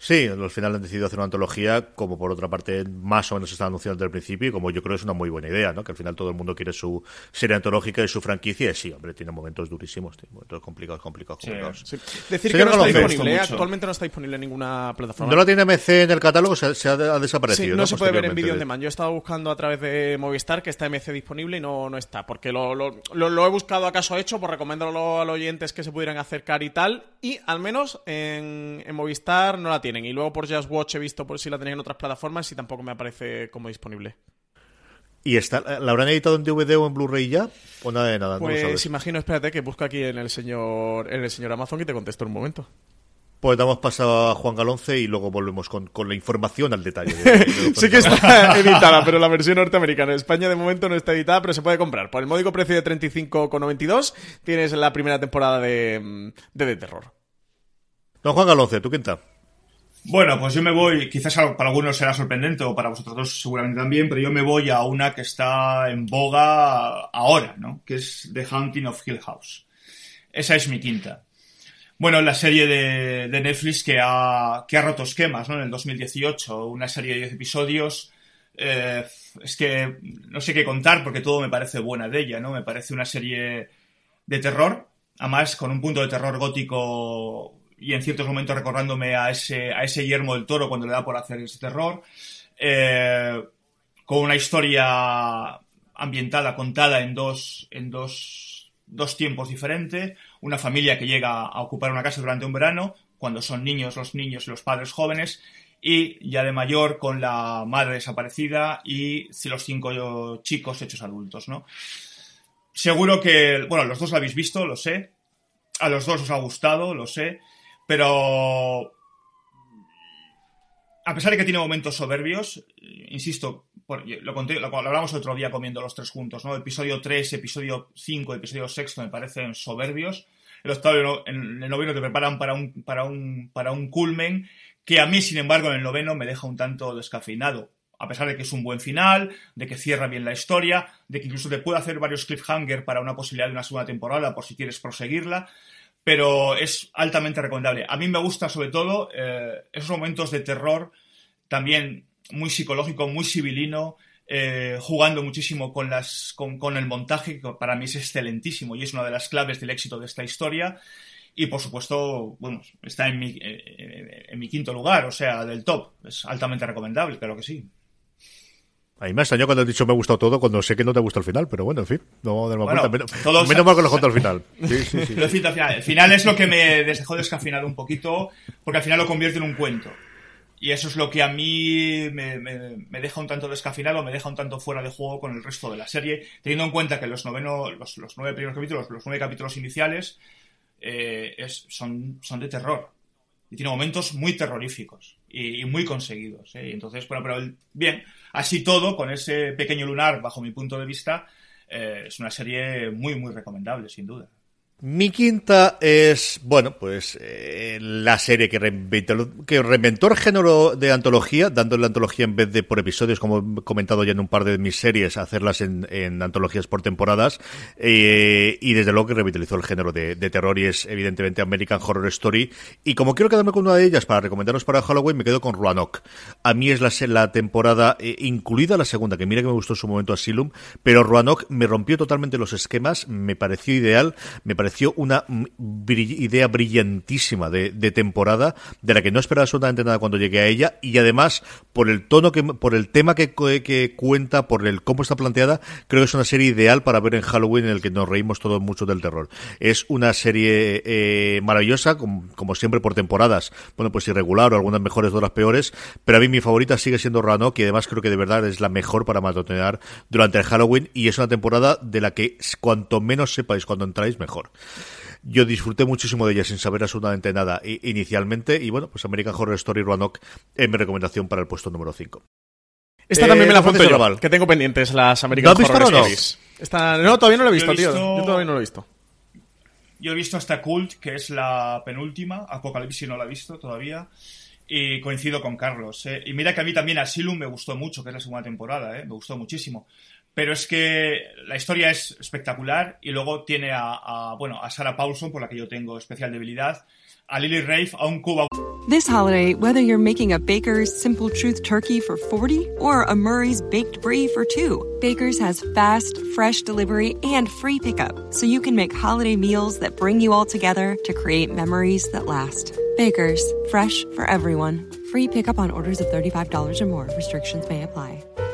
Sí, al final han decidido hacer una antología, como por otra parte más o menos está anunciando desde el principio, y como yo creo es una muy buena idea, ¿no? Que al final todo el mundo quiere su serie antológica y su franquicia, y sí, hombre, tiene momentos durísimos, tiene momentos complicados, complicados, complicados.
Decir que no está disponible, ¿eh? actualmente no está disponible en ninguna plataforma.
No la tiene MC en el catálogo, se, ha, desaparecido.
no, se puede ver en vídeo de man. Yo he estado buscando a través de Movistar que está MC disponible y no, no está, porque lo, lo, lo, he buscado acaso hecho, por recomendarlo a los oyentes que se pudieran acercar y tal, y al menos en, en Movistar no la tienen, y luego por Just Watch he visto por si la tenéis en otras plataformas y tampoco me aparece como disponible.
¿Y está, la habrán editado en DVD o en Blu-ray ya? ¿O nada de nada?
Pues imagino, espérate, que busco aquí en el señor en el señor Amazon y te contesto en un momento.
Pues damos paso a Juan Galonce y luego volvemos con, la información al detalle.
sí que está editada, pero la versión norteamericana. En España de momento no está editada, pero se puede comprar. Por el módico precio de 35,92 tienes la primera temporada de, de The Terror.
Don Juan Galonce, ¿tú quién está?
Bueno, pues yo me voy, quizás para algunos será sorprendente o para vosotros dos seguramente también, pero yo me voy a una que está en boga ahora, ¿no? Que es The Hunting of Hill House. Esa es mi quinta. Bueno, la serie de, Netflix que ha, que ha roto esquemas, ¿no? En el 2018, una serie de 10 episodios. Eh, es que no sé qué contar porque todo me parece buena de ella, ¿no? Me parece una serie de terror, además con un punto de terror gótico y en ciertos momentos recordándome a ese, a ese Guillermo del Toro cuando le da por hacer ese terror, eh, con una historia ambientada, contada en dos, en dos, dos tiempos diferentes, una familia que llega a ocupar una casa durante un verano, cuando son niños los niños y los padres jóvenes, y ya de mayor con la madre desaparecida y los cinco chicos hechos adultos, ¿no? Seguro que, bueno, los dos lo habéis visto, lo sé. A los dos os ha gustado, lo sé. Pero a pesar de que tiene momentos soberbios, insisto, lo, conté, lo, hablamos otro día comiendo los tres juntos, ¿no? Episodio 3, episodio 5, episodio 6 me parecen soberbios. El octavo en el noveno te preparan para un, para un, para un culmen que a mí, sin embargo, en el noveno me deja un tanto descafeinado. A pesar de que es un buen final, de que cierra bien la historia, de que incluso te puede hacer varios cliffhanger para una posibilidad de una segunda temporada por si quieres proseguirla pero es altamente recomendable. A mí me gusta sobre todo eh, esos momentos de terror, también muy psicológico, muy civilino, eh, jugando muchísimo con, las, con, el montaje, que para mí es excelentísimo y es una de las claves del éxito de esta historia. Y por supuesto, bueno, está en mi, eh, en mi quinto lugar, o sea, del top. Es altamente recomendable, claro que sí.
A mí me extrañó cuando has dicho me ha gustado todo, cuando sé que no te gusta el final, pero bueno, en fin, no vamos a dar Menos, menos mal que lo al final. Sí, sí, sí.
Lo final. El final es lo que me dejó descafinado un poquito, porque al final lo convierte en un cuento. Y eso es lo que a mí me, deja un tanto descafinado, me deja un tanto fuera de juego con el resto de la serie, teniendo en cuenta que los, noveno, los, nueve primeros capítulos, los nueve capítulos iniciales, eh, son, son de terror. Y tiene momentos muy terroríficos y, muy conseguidos. ¿eh? Entonces, bueno, pero bien, así todo, con ese pequeño lunar, bajo mi punto de vista, eh, es una serie muy, muy recomendable, sin duda.
Mi quinta es, bueno, pues eh, la serie que reinventó, que reinventó el género de antología, dándole la antología en vez de por episodios, como he comentado ya en un par de mis series, hacerlas en, antologías por temporadas, eh, y desde luego que revitalizó el género de, terror y es evidentemente American Horror Story. Y como quiero quedarme con una de ellas para recomendaros para Halloween, me quedo con Roanoke. A mí es la, la temporada, eh, incluida la segunda, que mira que me gustó en su momento Asylum, pero Roanoke me rompió totalmente los esquemas, me pareció ideal, me pareció pareció una idea brillantísima de, temporada, de la que no esperaba absolutamente nada cuando llegué a ella, y además, por el tono que, por el tema que, que cuenta, por el cómo está planteada, creo que es una serie ideal para ver en Halloween en el que nos reímos todos mucho del terror. Es una serie eh, maravillosa, como, siempre por temporadas, bueno, pues irregular o algunas mejores, otras peores, pero a mí mi favorita sigue siendo Rano, que además creo que de verdad es la mejor para maratonear durante el Halloween, y es una temporada de la que cuanto menos sepáis cuando entráis, mejor. Yo disfruté muchísimo de ella sin saber absolutamente nada inicialmente. Y bueno, pues American Horror Story Roanoke es mi recomendación para el puesto número 5.
Esta también me la eh, apunto yo, que tengo pendientes las American Horror Stories. Está... No, todavía no lo he visto,
Yo he
tío. Yo todavía no lo he visto.
Yo he visto hasta Cult, que es la penúltima. Apocalipsis no la he visto todavía. Y coincido con Carlos. ¿eh? Y mira que a mí también Asylum me gustó mucho, que es la segunda temporada. ¿eh? Me gustó muchísimo. Pero es que la historia es espectacular. Y luego tiene a, a, bueno, a Sarah Paulson, por la que yo tengo especial debilidad. A Lily Rafe, a un Cuba.
This holiday, whether you're making a Baker's Simple Truth turkey for 40 or a Murray's Baked Brie for 2, Baker's has fast, fresh delivery and free pickup, so you can make holiday meals that bring you all together to create memories that last. Baker's, fresh for everyone. Free pickup on orders of $35 or more. Restrictions may apply.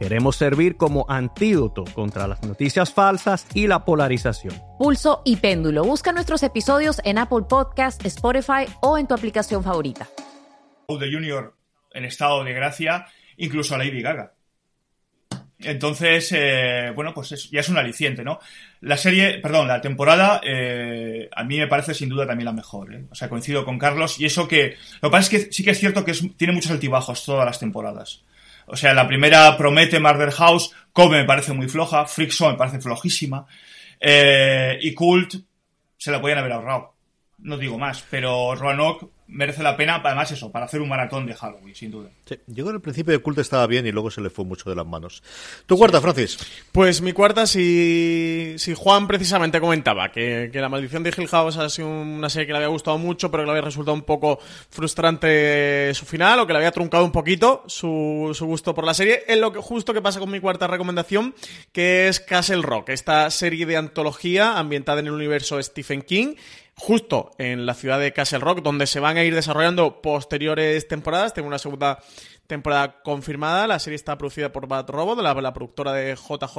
Queremos servir como antídoto contra las noticias falsas y la polarización.
Pulso y Péndulo. Busca nuestros episodios en Apple Podcast, Spotify o en tu aplicación favorita.
de Junior en estado de gracia, incluso a Lady Gaga. Entonces, eh, bueno, pues es- ya es un aliciente, ¿no? La serie, perdón, la temporada, eh, a mí me parece sin duda también la mejor, ¿eh? O sea, coincido con Carlos, y eso que, lo que pasa es que sí que es cierto que es- tiene muchos altibajos todas las temporadas. O sea, la primera promete Murder House, Come me parece muy floja, Freak me parece flojísima, eh, y Cult se la podían haber ahorrado. No digo más, pero Roanoke merece la pena, además eso, para hacer un maratón de Halloween, sin duda.
Sí, yo en el principio de culto estaba bien y luego se le fue mucho de las manos. ¿Tu cuarta, Francis?
Pues mi cuarta, si, si Juan precisamente comentaba que, que La Maldición de Hill House ha sido una serie que le había gustado mucho, pero que le había resultado un poco frustrante su final, o que le había truncado un poquito su, su gusto por la serie, es lo que justo que pasa con mi cuarta recomendación, que es Castle Rock, esta serie de antología ambientada en el universo Stephen King, justo en la ciudad de Castle Rock, donde se van a ir desarrollando posteriores temporadas. Tengo una segunda temporada confirmada. La serie está producida por Bad Robot, la, la productora de JJ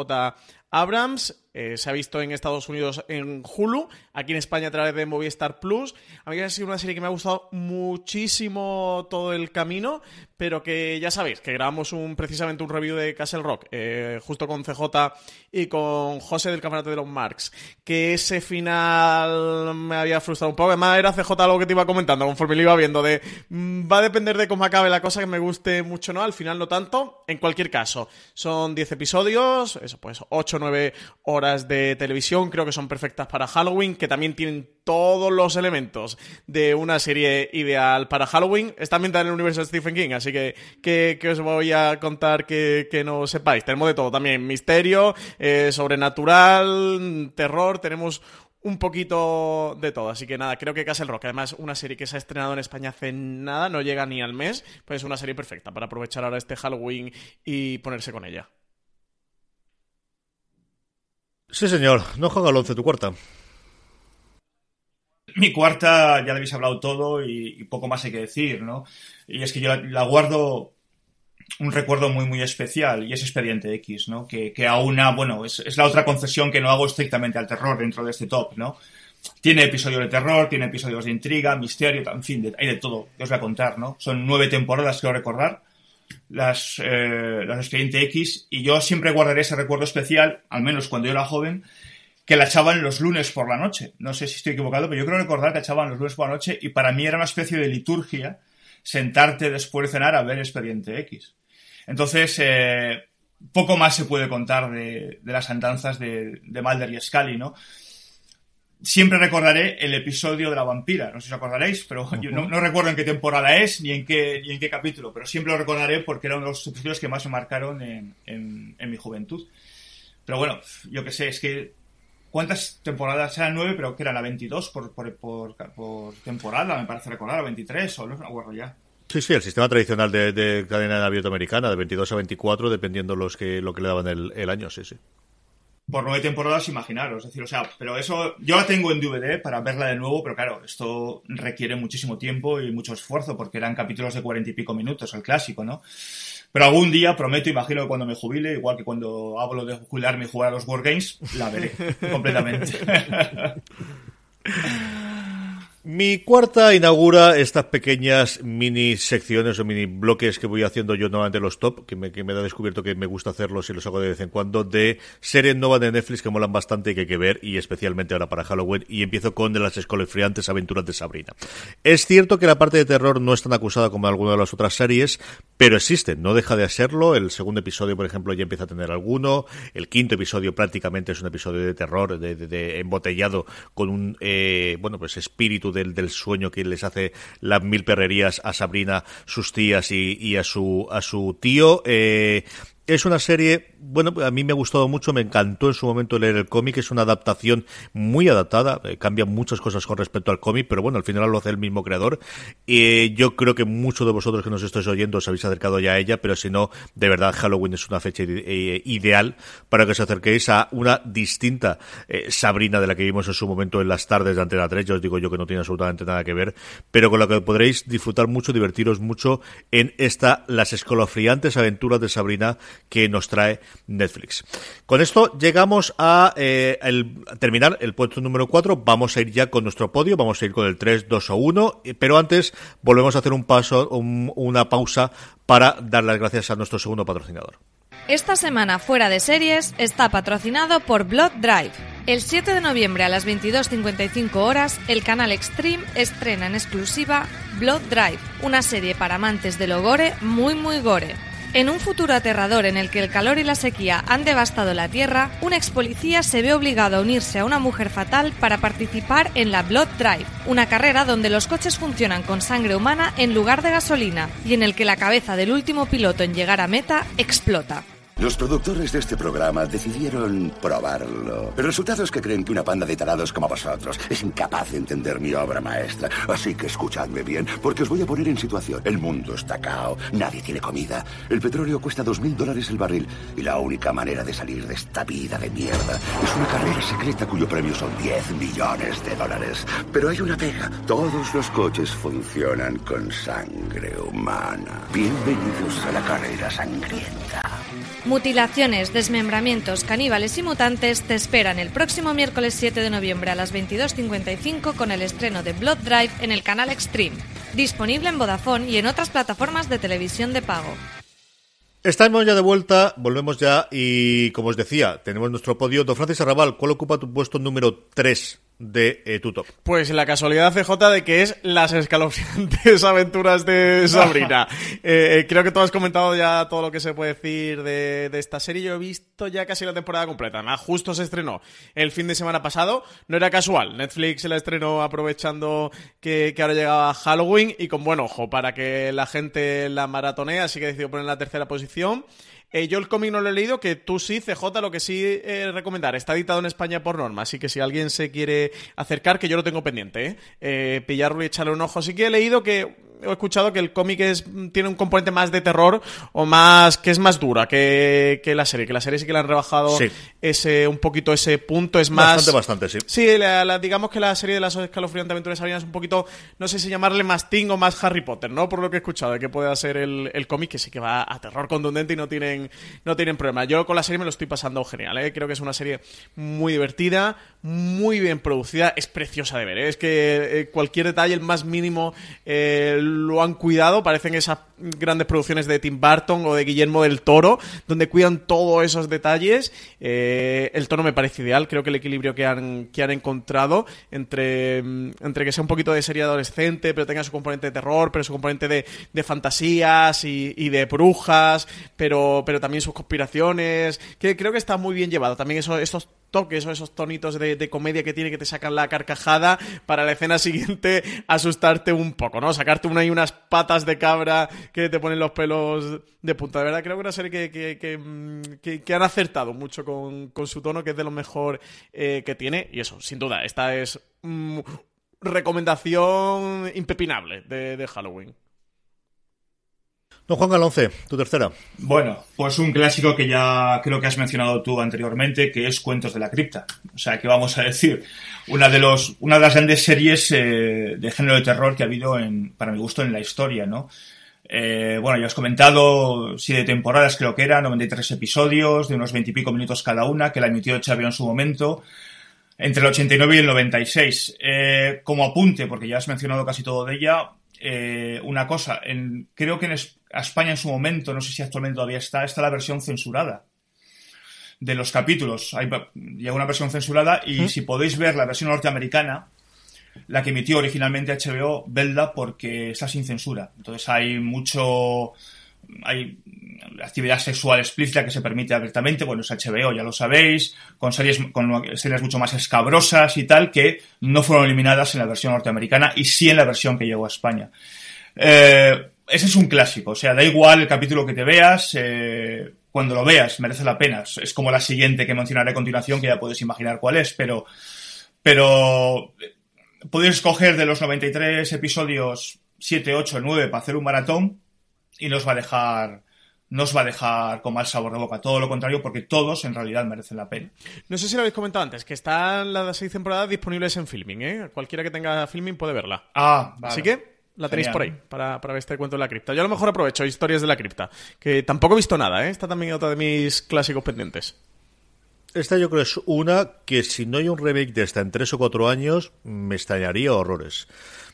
Abrams. Eh, se ha visto en Estados Unidos en Hulu, aquí en España a través de Movistar Plus. A mí ha sido una serie que me ha gustado muchísimo todo el camino, pero que ya sabéis que grabamos un precisamente un review de Castle Rock, eh, justo con CJ y con José del Campeonato de los Marks, que ese final me había frustrado un poco. Además, era CJ algo que te iba comentando conforme lo iba viendo, de mm, va a depender de cómo acabe la cosa que me guste mucho, ¿no? Al final no tanto. En cualquier caso, son 10 episodios, eso pues 8 o 9 horas de televisión, creo que son perfectas para Halloween, que también tienen todos los elementos de una serie ideal para Halloween. Está ambientada en el universo de Stephen King, así que, que, que os voy a contar que, que no sepáis. Tenemos de todo también, misterio, eh, sobrenatural, terror, tenemos un poquito de todo. Así que nada, creo que Castle Rock, además una serie que se ha estrenado en España hace nada, no llega ni al mes, pues es una serie perfecta para aprovechar ahora este Halloween y ponerse con ella.
Sí, señor. No juega al 11, tu cuarta.
Mi cuarta, ya le habéis hablado todo y, poco más hay que decir, ¿no? Y es que yo la, guardo un recuerdo muy, muy especial y es Expediente X, ¿no? Que, que aúna, bueno, es, es la otra concesión que no hago estrictamente al terror dentro de este top, ¿no? Tiene episodios de terror, tiene episodios de intriga, misterio, en fin, de- hay de todo que os voy a contar, ¿no? Son nueve temporadas, quiero recordar, las, eh, Expediente X, y yo siempre guardaré ese recuerdo especial, al menos cuando yo era joven, que la echaban los lunes por la noche. No sé si estoy equivocado, pero yo creo recordar que echaban los lunes por la noche y para mí era una especie de liturgia sentarte después de cenar a ver Expediente X. Entonces, eh, poco más se puede contar de, las andanzas de, de y Scully, ¿no? Siempre recordaré el episodio de la vampira, no sé si os acordaréis, pero yo no, no recuerdo en qué temporada es ni en qué, ni en qué capítulo, pero siempre lo recordaré porque era uno de los episodios que más me marcaron en, en- en mi juventud. Pero bueno, yo qué sé, es que ¿Cuántas temporadas? Eran nueve, pero que eran la 22 por, por, por, por temporada, me parece recordar, o 23, o no me acuerdo ya.
Sí, sí, el sistema tradicional de, de cadena de abierto americana, de 22 a 24, dependiendo los que, lo que le daban el, el año, sí, sí.
Por nueve temporadas, imaginaros. Es decir, o sea, pero eso, yo la tengo en DVD para verla de nuevo, pero claro, esto requiere muchísimo tiempo y mucho esfuerzo, porque eran capítulos de cuarenta y pico minutos, el clásico, ¿no? Pero algún día, prometo, imagino que cuando me jubile, igual que cuando hablo de jubilarme y jugar a los Wargames, la veré completamente.
Mi cuarta inaugura estas pequeñas mini secciones o mini bloques que voy haciendo yo normalmente los top, que me, que da descubierto que me gusta hacerlos y los hago de vez en cuando, de series nuevas de Netflix que molan bastante y que hay que ver, y especialmente ahora para Halloween, y empiezo con de las escolefriantes aventuras de Sabrina. Es cierto que la parte de terror no es tan acusada como alguna de las otras series, pero existe, no deja de serlo. El segundo episodio, por ejemplo, ya empieza a tener alguno. El quinto episodio prácticamente es un episodio de terror, de embotellado con un, eh, bueno, pues espíritu del, del, sueño que les hace las mil perrerías a Sabrina, sus tías y, a su a su tío. Eh, es una serie, bueno, a mí me ha gustado mucho, me encantó en su momento leer el cómic, es una adaptación muy adaptada, eh, cambia muchas cosas con respecto al cómic, pero bueno, al final lo hace el mismo creador. Y yo creo que muchos de vosotros que nos estáis oyendo os habéis acercado ya a ella, pero si no, de verdad Halloween es una fecha eh, ideal para que os acerquéis a una distinta eh, Sabrina de la que vimos en su momento en las tardes de Antena 3, ya os digo yo que no tiene absolutamente nada que ver, pero con la que podréis disfrutar mucho, divertiros mucho en esta, las escolofriantes aventuras de Sabrina, que nos trae Netflix. Con esto llegamos a eh, el, terminar el puesto número 4. Vamos a ir ya con nuestro podio, vamos a ir con el 3, 2 o 1, pero antes volvemos a hacer un paso, un, una pausa para dar las gracias a nuestro segundo patrocinador.
Esta semana fuera de series está patrocinado por Blood Drive. El 7 de noviembre a las 22.55 horas, el canal Extreme estrena en exclusiva Blood Drive, una serie para amantes del gore muy muy gore. En un futuro aterrador en el que el calor y la sequía han devastado la Tierra, un ex policía se ve obligado a unirse a una mujer fatal para participar en la Blood Drive, una carrera donde los coches funcionan con sangre humana en lugar de gasolina y en el que la cabeza del último piloto en llegar a meta explota.
Los productores de este programa decidieron probarlo. El resultado es que creen que una panda de tarados como vosotros es incapaz de entender mi obra maestra. Así que escuchadme bien, porque os voy a poner en situación. El mundo está cao, nadie tiene comida. El petróleo cuesta dos mil dólares el barril. Y la única manera de salir de esta vida de mierda es una carrera secreta cuyo premio son 10 millones de dólares. Pero hay una pega. Todos los coches funcionan con sangre humana. Bienvenidos a la carrera sangrienta.
Mutilaciones, desmembramientos, caníbales y mutantes te esperan el próximo miércoles 7 de noviembre a las 22.55 con el estreno de Blood Drive en el canal Extreme, disponible en Vodafone y en otras plataformas de televisión de pago.
Estamos ya de vuelta, volvemos ya y como os decía, tenemos nuestro podio. Don Francis Arrabal, ¿cuál ocupa tu puesto número 3 de eh, tu top?
Pues la casualidad CJ de que es las escalofriantes aventuras de Sabrina. eh, creo que tú has comentado ya todo lo que se puede decir de, de, esta serie. Yo he visto ya casi la temporada completa. Justo se estrenó el fin de semana pasado. No era casual. Netflix se la estrenó aprovechando que, que ahora llegaba Halloween y con buen ojo para que la gente la maratonee. Así que decidió poner en la tercera posición. Eh, yo el cómic no lo he leído, que tú sí, CJ, lo que sí eh, recomendar. Está editado en España por norma, así que si alguien se quiere acercar, que yo lo tengo pendiente, ¿eh? eh pillarlo y echarle un ojo. Así que he leído que he escuchado que el cómic es, tiene un componente más de terror o más que es más dura que, que la serie, que la serie sí que le han rebajado
sí.
ese un poquito ese punto, es más
bastante bastante, sí.
Sí, la, la, digamos que la serie de las escalofriantes aventuras es un poquito no sé si llamarle más Ting o más Harry Potter, ¿no? Por lo que he escuchado de que puede ser el, el cómic que sí que va a terror contundente y no tienen no tienen problema. Yo con la serie me lo estoy pasando genial, ¿eh? Creo que es una serie muy divertida, muy bien producida, es preciosa de ver, ¿eh? es que eh, cualquier detalle, el más mínimo eh, lo han cuidado, parecen esas grandes producciones de Tim Burton o de Guillermo del Toro, donde cuidan todos esos detalles. Eh, el tono me parece ideal, creo que el equilibrio que han, que han encontrado entre, entre que sea un poquito de serie adolescente, pero tenga su componente de terror, pero su componente de, de fantasías y, y, de brujas, pero, pero también sus conspiraciones, que creo que está muy bien llevado. También eso, esos toques o esos tonitos de, de, comedia que tiene que te sacan la carcajada para la escena siguiente asustarte un poco, ¿no? Sacarte una y unas patas de cabra que te ponen los pelos de punta. De verdad, creo que una serie que, que, que, que, han acertado mucho con, con, su tono, que es de lo mejor eh, que tiene. Y eso, sin duda, esta es mm, recomendación impepinable de, de Halloween.
Don Juan Galonce, tu tercera.
Bueno, pues un clásico que ya creo que has mencionado tú anteriormente, que es Cuentos de la Cripta. O sea, que vamos a decir, una de las grandes series eh, de género de terror que ha habido en, para mi gusto, en la historia, ¿no? Eh, bueno, ya os he comentado, siete temporadas creo que era, 93 episodios, de unos 20 y pico minutos cada una, que la emitió HBO en su momento, entre el 89 y el 96. Eh, como apunte, porque ya has mencionado casi todo de ella, eh, una cosa, en, creo que en España en su momento, no sé si actualmente todavía está, está la versión censurada de los capítulos. Hay llega una versión censurada y si podéis ver la versión norteamericana, la que emitió originalmente HBO, Belda, porque está sin censura. Entonces hay mucho. Hay actividad sexual explícita que se permite abiertamente, bueno, es HBO, ya lo sabéis, con series, con series mucho más escabrosas y tal, que no fueron eliminadas en la versión norteamericana y sí en la versión que llegó a España. Eh, ese es un clásico, o sea, da igual el capítulo que te veas, eh, cuando lo veas merece la pena. Es como la siguiente que mencionaré a continuación, que ya puedes imaginar cuál es, pero, pero podéis escoger de los 93 episodios 7, 8, 9 para hacer un maratón y no os va a dejar no os va a dejar con mal sabor de boca, todo lo contrario, porque todos en realidad merecen la pena.
No sé si lo habéis comentado antes, que están las seis temporadas disponibles en filming, ¿eh? Cualquiera que tenga filming puede verla.
Ah, vale.
Así que la tenéis por ahí, para, para ver este cuento de la cripta. Yo a lo mejor aprovecho historias de la cripta, que tampoco he visto nada, ¿eh? Está también otra de mis clásicos pendientes.
Esta yo creo es una que si no hay un remake de esta en tres o cuatro años, me extrañaría horrores.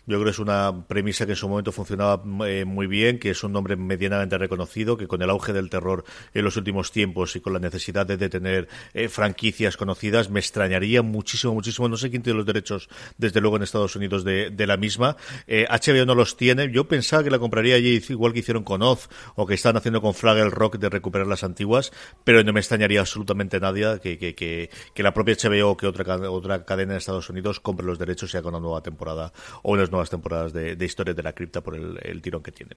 Yo creo que es una premisa que en su momento funcionaba eh, muy bien, que es un nombre medianamente reconocido, que con el auge del terror en los últimos tiempos y con la necesidad de tener eh, franquicias conocidas, me extrañaría muchísimo, muchísimo. No sé quién tiene los derechos, desde luego, en Estados Unidos de, la misma. Eh, HBO no los tiene. Yo pensaba que la compraría allí igual que hicieron con Oz o que están haciendo con Flag el Rock de recuperar las antiguas, pero no me extrañaría absolutamente nadie que, que, que, que la propia HBO o que otra, otra cadena de Estados Unidos compre los derechos y haga una nueva temporada o unas nuevas temporadas de, de historia de la cripta por el, tirón que tiene.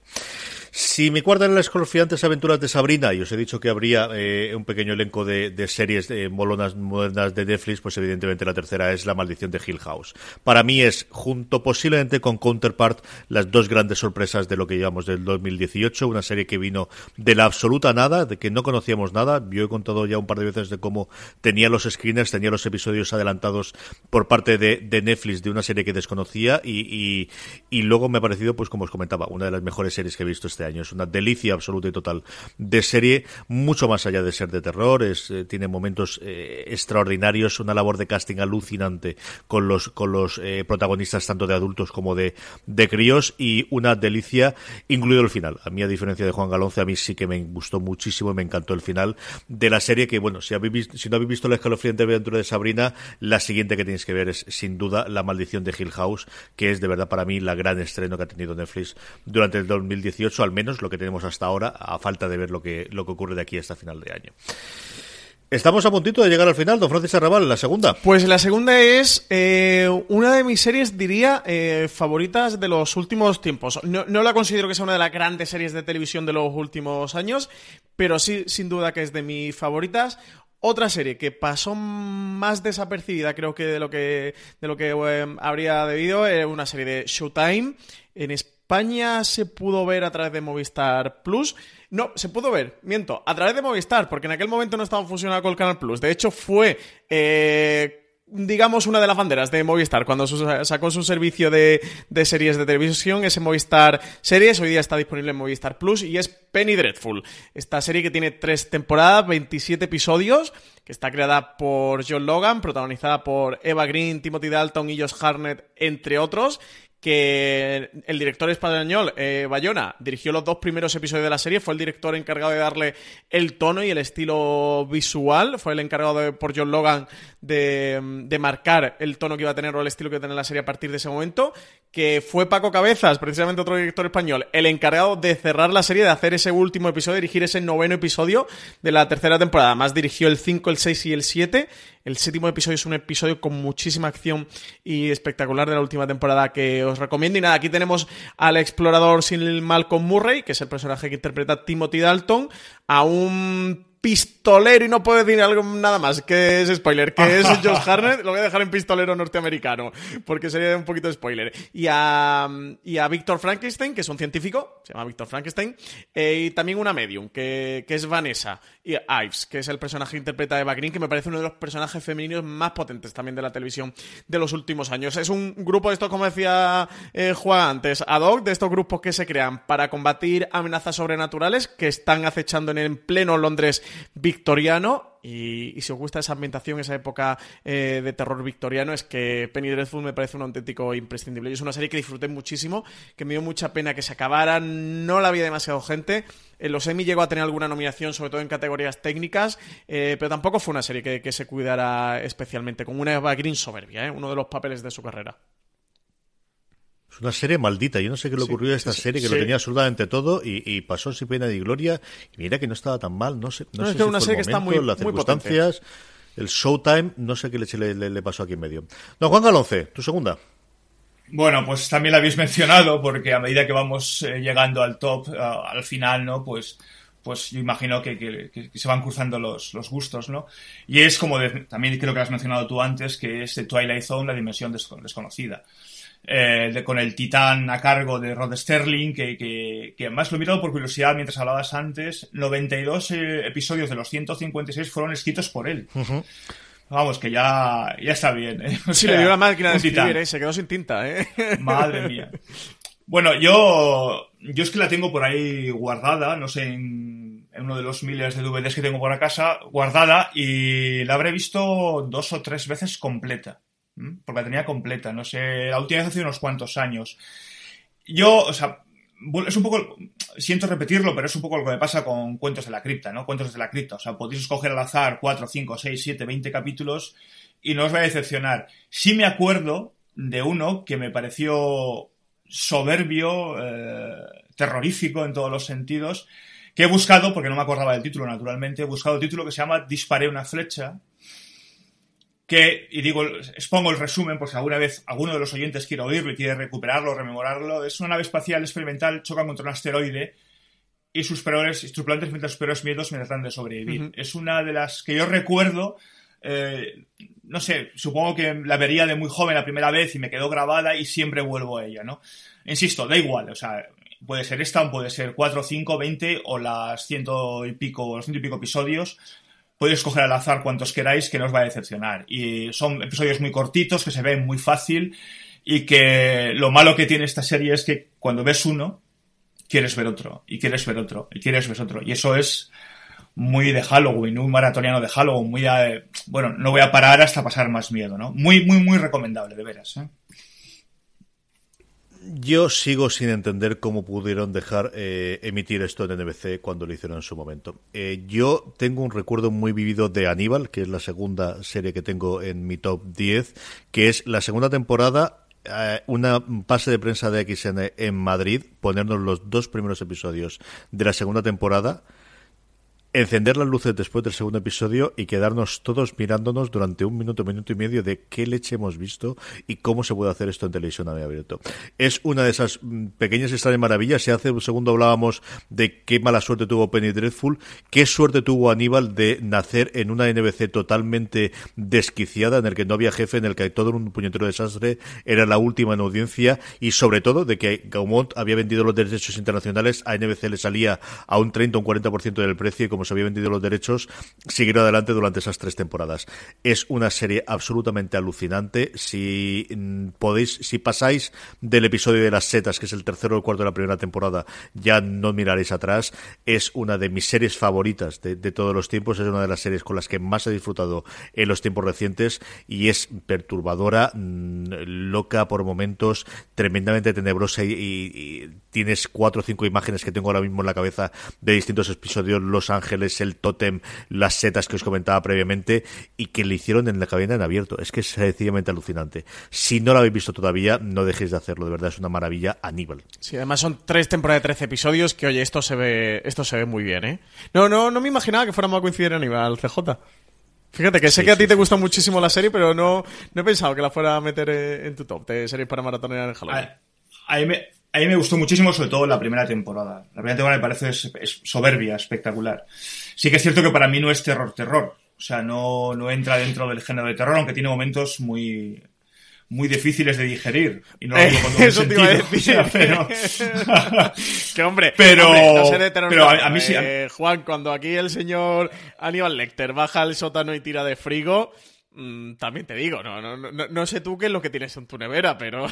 Si me guardan las escalofriantes aventuras de Sabrina, y os he dicho que habría eh, un pequeño elenco de, series de molonas modernas de Netflix, pues evidentemente la tercera es La maldición de Hill House. Para mí es, junto posiblemente con Counterpart, las dos grandes sorpresas de lo que llevamos del 2018, una serie que vino de la absoluta nada, de que no conocíamos nada. Yo he contado ya un par de veces de cómo tenía los screeners, tenía los episodios adelantados por parte de, Netflix de una serie que desconocía y luego me ha parecido, pues como os comentaba, una de las mejores series que he visto este año. Es una delicia absoluta y total de serie, mucho más allá de ser de terror, es, eh, tiene momentos eh, extraordinarios, una labor de casting alucinante con los, con los eh, protagonistas tanto de adultos como de, de críos y una delicia, incluido el final. A mí, a diferencia de Juan Galonce, a mí sí que me gustó muchísimo y me encantó el final de la serie que, bueno, si, habéis si no habéis visto la escalofriante aventura de Sabrina, la siguiente que tenéis que ver es, sin duda, La maldición de Hill House, que es de verdad para mí la gran estreno que ha tenido Netflix durante el 2018, al menos lo que tenemos hasta ahora, a falta de ver lo que, lo que ocurre de aquí hasta final de año. Estamos a puntito de llegar al final, don Francis Arrabal, la segunda.
Pues la segunda es eh, una de mis series, diría, eh, favoritas de los últimos tiempos. No, no, la considero que sea una de las grandes series de televisión de los últimos años, pero sí, sin duda que es de mis favoritas. Otra serie que pasó más desapercibida, creo que de lo que, de lo que em, habría debido, es una serie de Showtime. En España se pudo ver a través de Movistar Plus. No, se pudo ver, miento, a través de Movistar, porque en aquel momento no estaba funcionando con el Canal Plus. De hecho, fue eh, digamos, una de las banderas de Movistar cuando sacó su servicio de, series de televisión, ese Movistar Series, hoy día está disponible en Movistar Plus y es Penny Dreadful. Esta serie que tiene tres temporadas, 27 episodios, que está creada por John Logan, protagonizada por Eva Green, Timothy Dalton y Josh Harnett, entre otros, que el director español, eh, Bayona, dirigió los dos primeros episodios de la serie, fue el director encargado de darle el tono y el estilo visual, fue el encargado por John Logan de, de, marcar el tono que iba a tener o el estilo que iba a tener la serie a partir de ese momento, que fue Paco Cabezas, precisamente otro director español, el encargado de cerrar la serie, de hacer ese último episodio, dirigir ese noveno episodio de la tercera temporada. Además dirigió el 5, el 6 y el 7 el séptimo episodio es un episodio con muchísima acción y espectacular de la última temporada que os recomiendo. Y nada, aquí tenemos al explorador sin Malcolm Murray, que es el personaje que interpreta Timothy Dalton, a un pistolero y no puedo decir algo nada más que es spoiler, que es Josh Harnett, lo voy a dejar en pistolero norteamericano, porque sería un poquito de spoiler. Y a, y a Víctor Frankenstein, que es un científico, se llama Víctor Frankenstein, eh, y también una medium, que, que, es Vanessa, y Ives, que es el personaje que interpreta Eva Green, que me parece uno de los personajes femeninos más potentes también de la televisión de los últimos años. Es un grupo de estos, como decía eh, Juan antes, ad hoc, de estos grupos que se crean para combatir amenazas sobrenaturales que están acechando en el pleno Londres victoriano. Y, si os gusta esa ambientación, esa época eh, de terror victoriano, es que Penny Dreadful me parece un auténtico imprescindible. Y es una serie que disfruté muchísimo, que me dio mucha pena que se acabara, no la había demasiado gente. En los Emmy llegó a tener alguna nominación, sobre todo en categorías técnicas, eh, pero tampoco fue una serie que, se cuidara especialmente, con una Eva Green soberbia, ¿eh? uno de los papeles de su carrera.
Es una serie maldita. Yo no sé qué le ocurrió a esta serie, que lo tenía absolutamente todo y, pasó sin pena ni gloria. Y mira que no estaba tan mal. No sé, no, sé es una serie que está muy, las circunstancias, el showtime, no sé qué le, le, pasó aquí en medio. No, Juan Galonce, tu segunda.
Bueno, pues también la habéis mencionado, porque a medida que vamos eh, llegando al top, al final, ¿no? Pues pues yo imagino que, se van cruzando los, los, gustos, ¿no? Y es como también creo que has mencionado tú antes, que es de Twilight Zone, la dimensión desconocida. Eh, con el titán a cargo de Rod Sterling, que, que, que, además lo he mirado por curiosidad mientras hablabas antes, 92 eh, episodios de los 156 fueron escritos por él. Vamos, que ya, ya está bien. ¿eh?
sí, le dio la máquina de escribir, ¿eh? se quedó sin tinta. ¿eh?
Madre mía. Bueno, yo, yo es que la tengo por ahí guardada, no sé, en, en, uno de los miles de DVDs que tengo por la casa, guardada, y la habré visto dos o tres veces completa porque la tenía completa, no sé, la última vez hace unos cuantos años. Yo, o sea, es un poco, siento repetirlo, pero es un poco lo que me pasa con Cuentos de la Cripta, ¿no? Cuentos de la Cripta, o sea, podéis escoger al azar 4, 5, 6, 7, 20 capítulos y no os va a decepcionar. Sí me acuerdo de uno que me pareció soberbio, eh, terrorífico en todos los sentidos, que he buscado, porque no me acordaba del título naturalmente, he buscado el título que se llama Disparé una flecha, que, y digo, expongo el resumen por si alguna vez alguno de los oyentes quiere oírlo y quiere recuperarlo, rememorarlo, es una nave espacial experimental, chocan contra un asteroide y sus peores, sus tripulantes mientras sus peores miedos me tratan de sobrevivir. Es una de las que yo recuerdo, eh, no sé, supongo que la vería de muy joven la primera vez y me quedó grabada y siempre vuelvo a ella, ¿no? Insisto, da igual, o sea, puede ser esta, puede ser 4, 5, 20 o las ciento y pico, los ciento y pico episodios, podéis escoger al azar cuantos queráis que no os va a decepcionar. Y son episodios muy cortitos, que se ven muy fácil y que lo malo que tiene esta serie es que cuando ves uno, quieres ver otro, y quieres ver otro, y quieres ver otro. Y eso es muy de Halloween, un maratoniano de Halloween, muy bueno, no voy a parar hasta pasar más miedo, ¿no? Muy, muy, muy recomendable, de veras. ¿eh?
Yo sigo sin entender cómo pudieron dejar eh, emitir esto en NBC cuando lo hicieron en su momento. Eh, yo tengo un recuerdo muy vivido de Aníbal, que es la segunda serie que tengo en mi top 10, que es la segunda temporada eh, una pase de prensa de XN en Madrid, ponernos los dos primeros episodios de la segunda temporada encender las luces después del segundo episodio y quedarnos todos mirándonos durante un minuto, minuto y medio de qué leche hemos visto y cómo se puede hacer esto en televisión abierto. Es una de esas mm, pequeñas extrañas maravillas. Si hace un segundo hablábamos de qué mala suerte tuvo Penny Dreadful, qué suerte tuvo Aníbal de nacer en una NBC totalmente desquiciada, en el que no había jefe, en el que todo un puñetero desastre, era la última en audiencia y sobre todo de que Gaumont había vendido los derechos internacionales, a NBC le salía a un 30 o un 40% del precio como se había vendido los derechos, siguieron adelante durante esas tres temporadas. Es una serie absolutamente alucinante. Si mm, podéis, si pasáis del episodio de las setas, que es el tercero o el cuarto de la primera temporada, ya no miraréis atrás. Es una de mis series favoritas de, todos los tiempos. Es una de las series con las que más he disfrutado en los tiempos recientes y es perturbadora, mm, loca por momentos, tremendamente tenebrosa y tienes cuatro o cinco imágenes que tengo ahora mismo en la cabeza de distintos episodios, Los Ángeles, el tótem, las setas que os comentaba previamente y que le hicieron en la cabina en abierto. Es que es sencillamente alucinante. Si no lo habéis visto todavía, no dejéis de hacerlo, de verdad es una maravilla a nivel.
Sí, además son tres temporadas de 13 episodios que, oye, esto se ve, esto se ve muy bien, ¿eh? No, no, no me imaginaba que fuéramos a coincidir en Aníbal, CJ. Fíjate que sé que a ti te gusta muchísimo la serie, pero no, no he pensado que la fuera a meter en tu top de series para maratonear en Halloween.
A, mí me, A mí me gustó muchísimo, sobre todo la primera temporada. La primera temporada me parece es, es soberbia, espectacular. Sí que es cierto que para mí no es terror, terror. O sea, no, no entra dentro del género de terror, aunque tiene momentos muy, muy difíciles de digerir. Y no lo digo con
Eso te iba a
sentido,
decir.
o sea, pero-
que hombre,
Pero-
hombre, no sé de terror,
pero a mí sí-
eh, Juan, cuando aquí el señor Aníbal Lecter baja al sótano y tira de frigo, mm, también te digo, no, no, no, no sé tú qué es lo que tienes en tu nevera, pero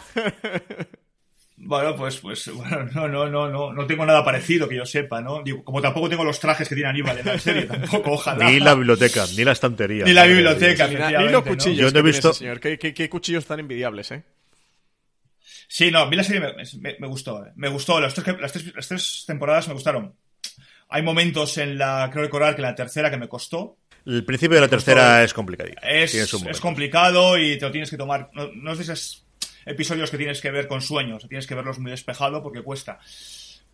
Bueno, pues, pues, bueno, no, no, no, no, no tengo nada parecido que yo sepa, ¿no? Digo, como tampoco tengo los trajes que tiene Aníbal en la serie, tampoco, ojalá.
Ni la biblioteca, ni la estantería.
Ni la biblioteca,
ni, ni los
¿no?
cuchillos
Yo no he visto-
señor. ¿Qué, qué- qué cuchillos tan envidiables, eh?
Sí, no, a mí la serie me, me- me gustó. eh. Me gustó, las tres, las, tres, las tres temporadas me gustaron. Hay momentos en la, creo recordar que en la tercera que me costó.
El principio de la tercera es complicadito.
Es, es complicado y te lo tienes que tomar. No, no es de esos episodios que tienes que ver con sueños, tienes que verlos muy despejado porque cuesta.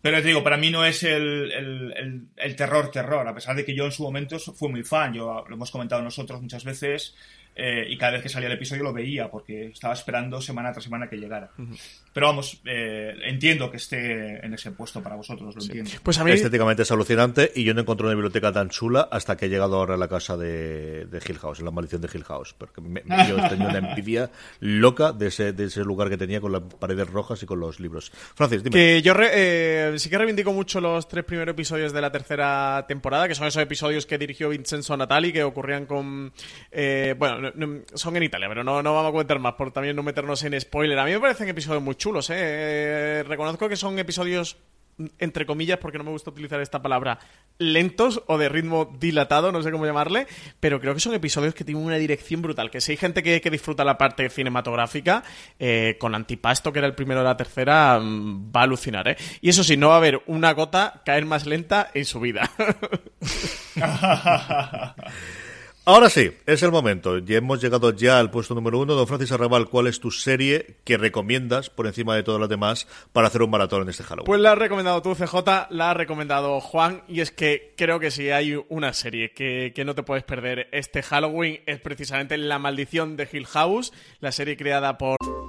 Pero te digo, para mí no es el, el- el- el terror, terror, a pesar de que yo en su momento fui muy fan, yo lo hemos comentado nosotros muchas veces eh, y cada vez que salía el episodio lo veía porque estaba esperando semana tras semana que llegara. Pero vamos, eh, entiendo que esté en ese puesto para vosotros, lo entiendo.
Pues a mí,
Estéticamente es alucinante y yo no encontré una biblioteca tan chula hasta que he llegado ahora a la casa de, de Hill House, en la maldición de Hill House. Porque me, me- yo tenía una envidia loca de ese, de ese lugar que tenía con las paredes rojas y con los libros. Francis, dime.
Que yo re- eh, sí que reivindico mucho los tres primeros episodios de la tercera temporada, que son esos episodios que dirigió Vincenzo Natali, que ocurrían con... eh, bueno, no- no- son en Italia, pero no, no vamos a comentar más por también no meternos en spoiler. A mí me parecen episodios muy chulos, ¿eh? Eh, reconozco que son episodios entre comillas, porque no me gusta utilizar esta palabra, lentos o de ritmo dilatado, no sé cómo llamarle, pero creo que son episodios que tienen una dirección brutal. Que si hay gente que, que disfruta la parte cinematográfica, eh, con Antipasto, que era el primero de la tercera, mm, va a alucinar, ¿eh? Y eso sí, no va a haber una gota caer más lenta en su vida.
Ahora sí, es el momento. Ya hemos llegado ya al puesto número uno. Don Francis Arrabal, ¿cuál es tu serie que recomiendas por encima de todas las demás para hacer un maratón en este Halloween?
Pues la has recomendado tú, CJ, la ha recomendado Juan, y es que creo que si hay una serie que, que no te puedes perder este Halloween es precisamente La Maldición de Hill House, la serie creada por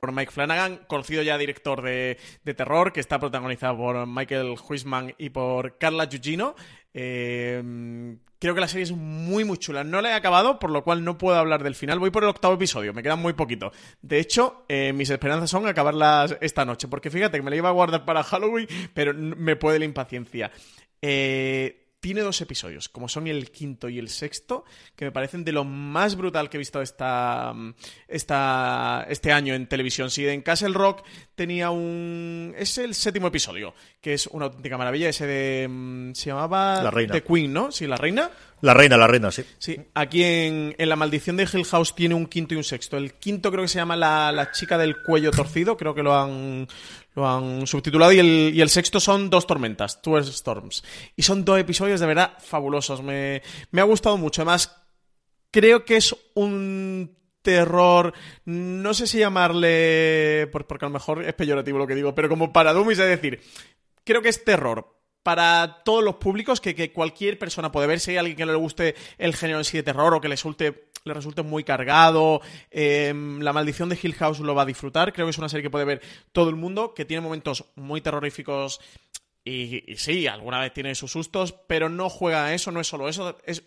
Por Mike Flanagan, conocido ya director de, de terror, que está protagonizado por Michael Huisman y por Carla Gugino. Eh, creo que la serie es muy, muy chula. No la he acabado, por lo cual no puedo hablar del final. Voy por el octavo episodio, me queda muy poquito. De hecho, eh, mis esperanzas son acabarlas esta noche, porque fíjate que me la iba a guardar para Halloween, pero me puede la impaciencia. Eh, tiene dos episodios, como son el quinto y el sexto, que me parecen de lo más brutal que he visto esta, esta, este año en televisión. Si en Castle Rock tenía un... Es el séptimo episodio, que es una auténtica maravilla, ese de... mm, Se llamaba...
La Reina.
The Queen, ¿no? Sí, La Reina.
La reina, la reina, sí.
Sí, aquí en, en La Maldición de Hill House tiene un quinto y un sexto. El quinto creo que se llama La, la chica del cuello torcido, creo que lo han, lo han subtitulado. Y el, y el sexto son Dos Tormentas, Two Storms. Y son dos episodios de verdad fabulosos. Me, me ha gustado mucho. Además, creo que es un terror, no sé si llamarle, por- porque a lo mejor es peyorativo lo que digo, pero como para dummies, es decir, creo que es terror para todos los públicos que, que cualquier persona puede ver. Si hay alguien que no le guste el género en sí de terror o que le resulte, le resulte muy cargado, eh, La Maldición de Hill House lo va a disfrutar. Creo que es una serie que puede ver todo el mundo, que tiene momentos muy terroríficos y, y sí, alguna vez tiene sus sustos, pero no juega a eso, no es solo eso. Es,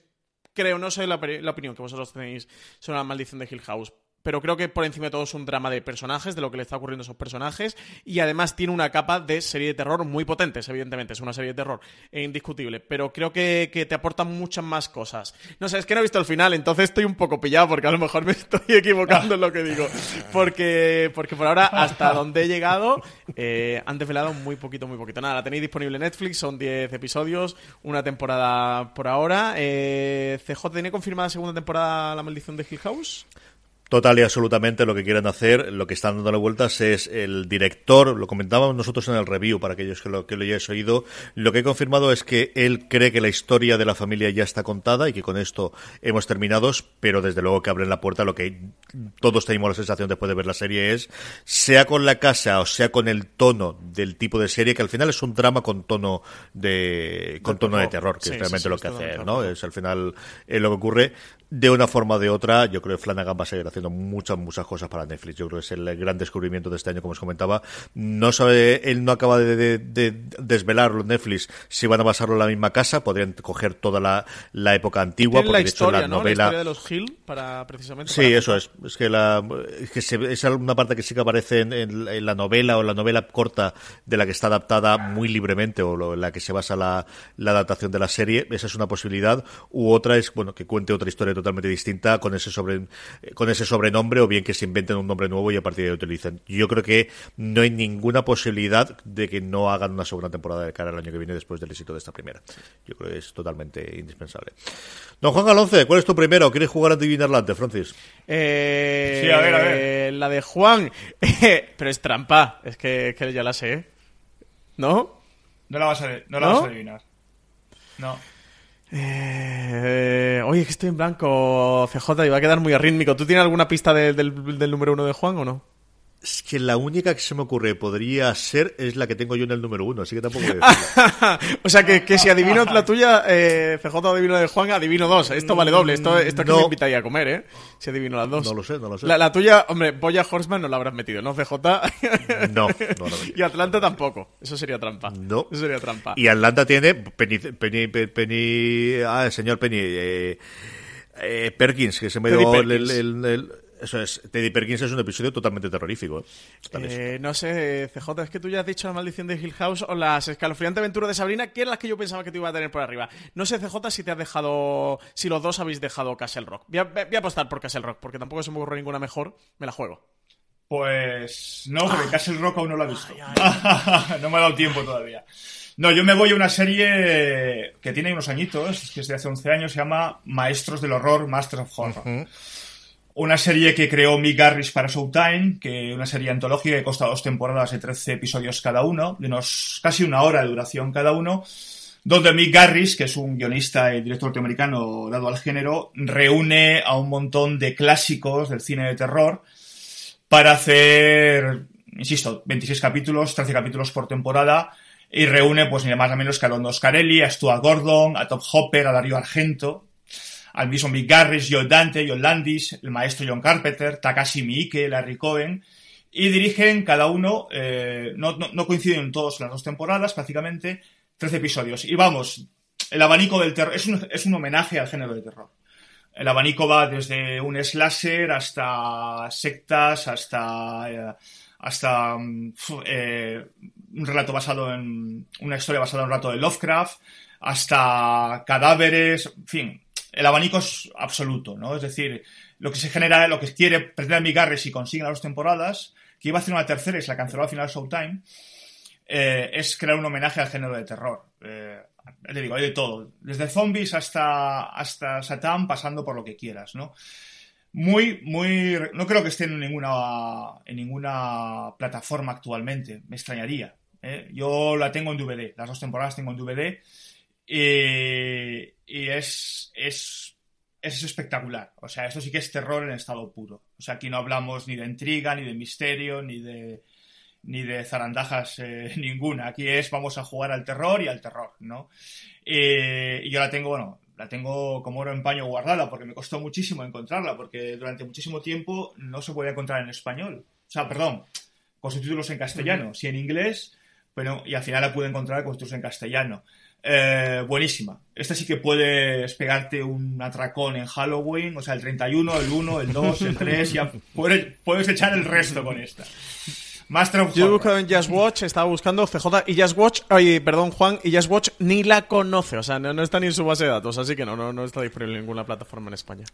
creo, no sé la, la opinión que vosotros tenéis sobre La Maldición de Hill House. Pero creo que por encima de todo es un drama de personajes, de lo que le está ocurriendo a esos personajes, y además tiene una capa de serie de terror muy potentes, evidentemente, es una serie de terror e indiscutible, pero creo que, que te aporta muchas más cosas. No sé, es que no he visto el final, entonces estoy un poco pillado, porque a lo mejor me estoy equivocando en lo que digo, porque, porque por ahora, hasta donde he llegado, eh, han desvelado muy poquito, muy poquito. Nada, la tenéis disponible en Netflix, son 10 episodios, una temporada por ahora. Eh, CJ, ¿tiene confirmada segunda temporada La Maldición de Hill House?
Total y absolutamente lo que quieren hacer, lo que están dándole vueltas es el director, lo comentábamos nosotros en el review para aquellos que lo, que lo hayáis oído, lo que he confirmado es que él cree que la historia de la familia ya está contada y que con esto hemos terminado, pero desde luego que abren la puerta, lo que todos tenemos la sensación después de ver la serie es, sea con la casa o sea con el tono del tipo de serie, que al final es un drama con tono de, con tono de terror, que
Sí,
es realmente
sí, sí,
lo que hace. ¿no? Es al final eh, lo que ocurre. De una forma o de otra, yo creo que Flanagan va a seguir haciendo muchas, muchas cosas para Netflix. Yo creo que es el gran descubrimiento de este año, como os comentaba. No sabe, él no acaba de, de, de desvelarlo Netflix si van a basarlo en la misma casa. Podrían coger toda la, la época antigua,
Tienen la
porque de hecho
historia,
la
¿no?
novela.
La historia de los Hill para precisamente.
Sí,
para-
eso es. Es que, la, es, que se- es una parte que sí que aparece en, en- en la novela o en la novela corta de la que está adaptada muy libremente o lo- en la que se basa la, la adaptación de la serie. Esa es una posibilidad. U otra es, bueno, que cuente otra historia totalmente distinta con ese, sobre, con ese sobrenombre o bien que se inventen un nombre nuevo y a partir de ahí utilicen. Yo creo que no hay ninguna posibilidad de que no hagan una segunda temporada de cara al año que viene después del éxito de esta primera. Yo creo que es totalmente indispensable. Don Juan Galonce, ¿cuál es tu primero? ¿Quieres jugar a adivinarla antes, Francis?
Eh,
Sí, a ver, a ver.
La de Juan. Pero es trampa. Es que, es que ya la sé. ¿No?
No la vas a, no la
¿No?
vas a adivinar. No.
Eh, oye, es que estoy en blanco, CJ, y va a quedar muy arrítmico. ¿Tú tienes alguna pista de- del, del número uno de Juan o no?
Es que la única que se me ocurre podría ser es la que tengo yo en el número uno, así que tampoco voy a decirla.
o sea, que, que si adivino la tuya, eh, CJ adivino de Juan, adivino dos. Esto vale doble. Esto, esto es que
No.
me invitaría a comer, ¿eh? Si adivino las dos.
No lo sé, no lo sé.
La, la tuya, hombre, Boya Horseman no la habrás metido, ¿no, CJ?
No, no lo
Y Atlanta tampoco. Eso sería trampa.
No.
Eso sería trampa.
Y Atlanta tiene Penny, Penny, Penny, ah, el señor Penny, eh, eh, Perkins, que se me dio el- el- eso es, Teddy Perkins es un episodio totalmente terrorífico. ¿eh?
Eh, no sé, CJ, es que tú ya has dicho la maldición de Hill House o las escalofriantes aventuras de Sabrina, que eran las que yo pensaba que te iba a tener por arriba. No sé, CJ, si te has dejado. Si los dos habéis dejado Castle Rock. Voy a, voy a apostar por Castle Rock, porque tampoco se me ocurre ninguna mejor. Me la juego.
Pues no, porque Castle Rock aún no lo he visto. no me ha dado tiempo todavía. No, yo me voy a una serie que tiene unos añitos, que es de hace 11 años, se llama Maestros del Horror, Master of Horror. Una serie que creó Mick Garris para Showtime, que una serie antológica que consta dos temporadas de 13 episodios cada uno, de unos casi una hora de duración cada uno, donde Mick Garris, que es un guionista y director norteamericano dado al género, reúne a un montón de clásicos del cine de terror para hacer, insisto, 26 capítulos, 13 capítulos por temporada, y reúne, pues, ni más ni menos que a London Scarelli, a Stuart Gordon, a Top Hopper, a Dario Argento, al mismo Mick Garris, Joe Dante, John Landis, el maestro John Carpenter, Takashi Miike, Larry Cohen, y dirigen cada uno, eh, no, no, no coinciden todos las dos temporadas, prácticamente, 13 episodios. Y vamos, el abanico del terror, es un, homenaje al género de terror. El abanico va desde un slasher hasta sectas, hasta, eh, hasta mm, eh, un relato basado en una historia basada en un relato de Lovecraft, hasta cadáveres, en fin, el abanico es absoluto, ¿no? Es decir, lo que se genera, lo que quiere pretender Mick Garris y consigue las dos temporadas, que iba a hacer una tercera y se la canceló al final Showtime, eh, es crear un homenaje al género de terror. Eh, te digo, hay de todo. Desde zombies hasta, hasta Satán, pasando por lo que quieras, ¿no? Muy, muy. No creo que esté en ninguna, en ninguna plataforma actualmente. Me extrañaría. ¿eh? Yo la tengo en DVD. Las dos temporadas tengo en DVD. Y, y es, es, es espectacular. O sea, esto sí que es terror en estado puro. O sea, aquí no hablamos ni de intriga, ni de misterio, ni de, ni de zarandajas eh, ninguna. Aquí es vamos a jugar al terror y al terror, ¿no? Eh, y yo la tengo, bueno, la tengo como oro en paño guardada porque me costó muchísimo encontrarla porque durante muchísimo tiempo no se podía encontrar en español. O sea, perdón, con subtítulos en castellano, sí en inglés, bueno, y al final la pude encontrar con subtítulos en castellano. Eh, buenísima. Esta sí que puedes pegarte un atracón en Halloween, o sea, el 31, el 1, el 2, el 3, ya puedes, puedes echar el resto con esta. Master of
Yo he buscado en Just Watch, estaba buscando CJ y Just Watch, ay, perdón, Juan, y Just Watch ni la conoce, o sea, no, no está ni en su base de datos, así que no, no, no está disponible en ninguna plataforma en España.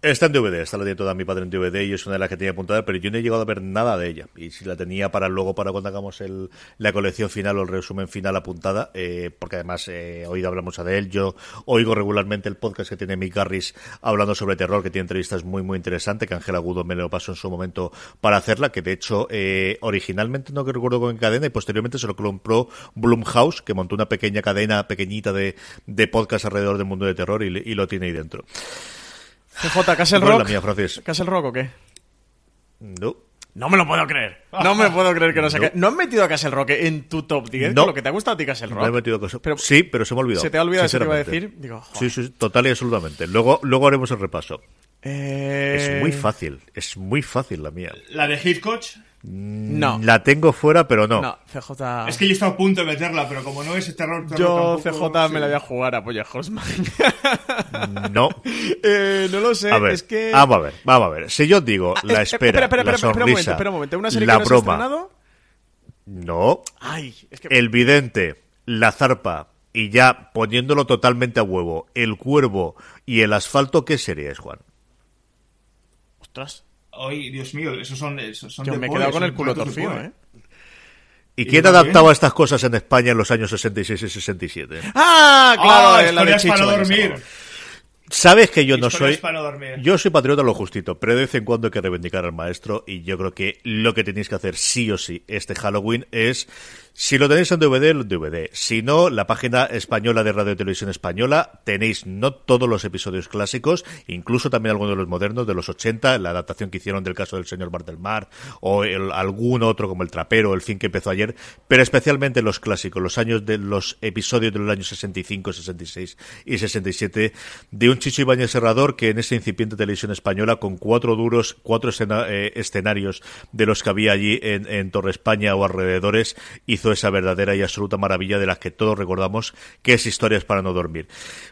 Está en DVD, está la tiene toda mi padre en DVD y es una de las que tenía apuntada, pero yo no he llegado a ver nada de ella. Y si la tenía para luego, para cuando hagamos el, la colección final o el resumen final apuntada, eh, porque además eh, he oído hablar mucho de él. Yo oigo regularmente el podcast que tiene Mick Garris hablando sobre terror, que tiene entrevistas muy, muy interesantes, que Ángel Agudo me lo pasó en su momento para hacerla, que de hecho eh, originalmente no que recuerdo con cadena y posteriormente se lo compró Blumhouse, que montó una pequeña cadena pequeñita de, de podcast alrededor del mundo de terror y lo tiene ahí dentro.
CJ, ¿Castle
¿Cuál es
Rock?
la mía, Francis?
¿Castle Rock o qué?
No.
No me lo puedo creer. No me puedo creer que no se
No.
¿No has metido a Castle Rock en tu top 10?
No.
Con lo que te ha gustado a ti Castle Rock.
No he metido cosas.
Pero-
sí, pero se me ha olvidado.
¿Se te ha olvidado eso que iba a decir? Digo,
sí, sí, sí, total y absolutamente. Luego, luego haremos el repaso.
Eh,
Es muy fácil, es muy fácil la mía.
La de Hitchcock.
No.
La tengo fuera, pero no.
No, CJ...
Es que yo estaba a punto de meterla, pero como no es terror, terror
Yo,
tampoco,
CJ,
sí.
me la voy a jugar a Polla Horseman.
No.
eh, no lo sé,
A ver,
es que...
vamos a ver, vamos a ver. Si yo digo
Ah,
la
eh,
espera,
espera, espera,
la
espera, espera un momento,
sonrisa,
espera un momento. ¿Una serie
la
que no
broma,
estrenado?
no.
Ay, es que...
El vidente, la zarpa y ya poniéndolo totalmente a huevo, el cuervo y el asfalto, ¿qué serie es, Juan?
Ostras,
Ay, Dios mío, esos son, esos son
yo
de
me he quedado con el culo torcido. ¿eh?
¿Y
¿Y
quién adaptaba estas cosas en España en los años 66 y 67?
¡Ah! Claro,
Ah,
la de
historias para dormir.
Sabes que yo no soy.
para no dormir.
Yo soy patriota lo justito, pero de vez en cuando hay que reivindicar al maestro y yo creo que lo que tenéis que hacer sí o sí este Halloween es. Si lo tenéis en DVD, el DVD. Si no, la página española de Radio y Televisión Española tenéis no todos los episodios clásicos, incluso también algunos de los modernos, de los 80, la adaptación que hicieron del caso del señor Bar del Mar, o el- algún otro como El Trapero, El fin que empezó ayer, pero especialmente los clásicos, los años de los episodios de los años 65, 66 y 67, de un Chicho Ibáñez Serrador que en esa incipiente televisión española, con cuatro duros, cuatro escena- eh, escenarios de los que había allí en, en Torre España o alrededores, hizo esa verdadera y absoluta maravilla de las que todos recordamos, que es Historias para no dormir.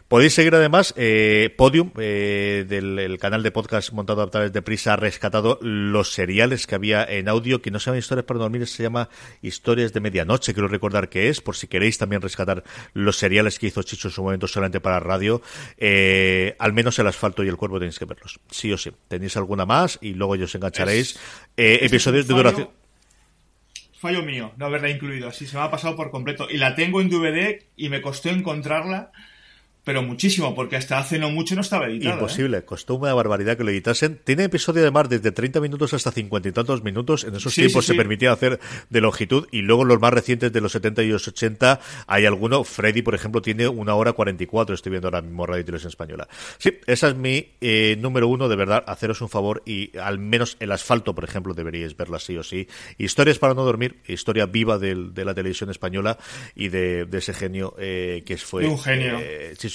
Podéis seguir además eh, Podium, eh, del el canal de podcast montado a través de Prisa, ha rescatado los seriales que había en audio, que no se llaman Historias para no dormir, se llama Historias de Medianoche, quiero recordar que es, por si queréis también rescatar los seriales que hizo Chicho en su momento solamente para radio, eh, al menos el asfalto y el cuerpo tenéis que verlos, sí o sí. Tenéis alguna más y luego ya os engancharéis.
Es- es
episodios de duración.
Fallo mío, no haberla incluido. Así se me ha pasado por completo. Y la tengo en DVD y me costó encontrarla, pero muchísimo, porque hasta hace no mucho no estaba editada. ¿eh?
Imposible, costó una barbaridad que lo editasen. Tiene episodio además desde 30 minutos hasta 50 y tantos minutos. En esos
Sí,
tiempos
sí,
se permitía hacer de longitud. Y luego los más recientes de los 70 y los 80, hay alguno. Freddy, por ejemplo, tiene una hora 44. Estoy viendo ahora mismo Radio y Televisión Española. Sí, esa es mi eh, número uno. De verdad, haceros un favor y al menos el asfalto, por ejemplo, deberíais verla sí o sí. Historias para no dormir, historia viva del- de, la televisión española y de, de ese genio eh, que fue.
De un genio.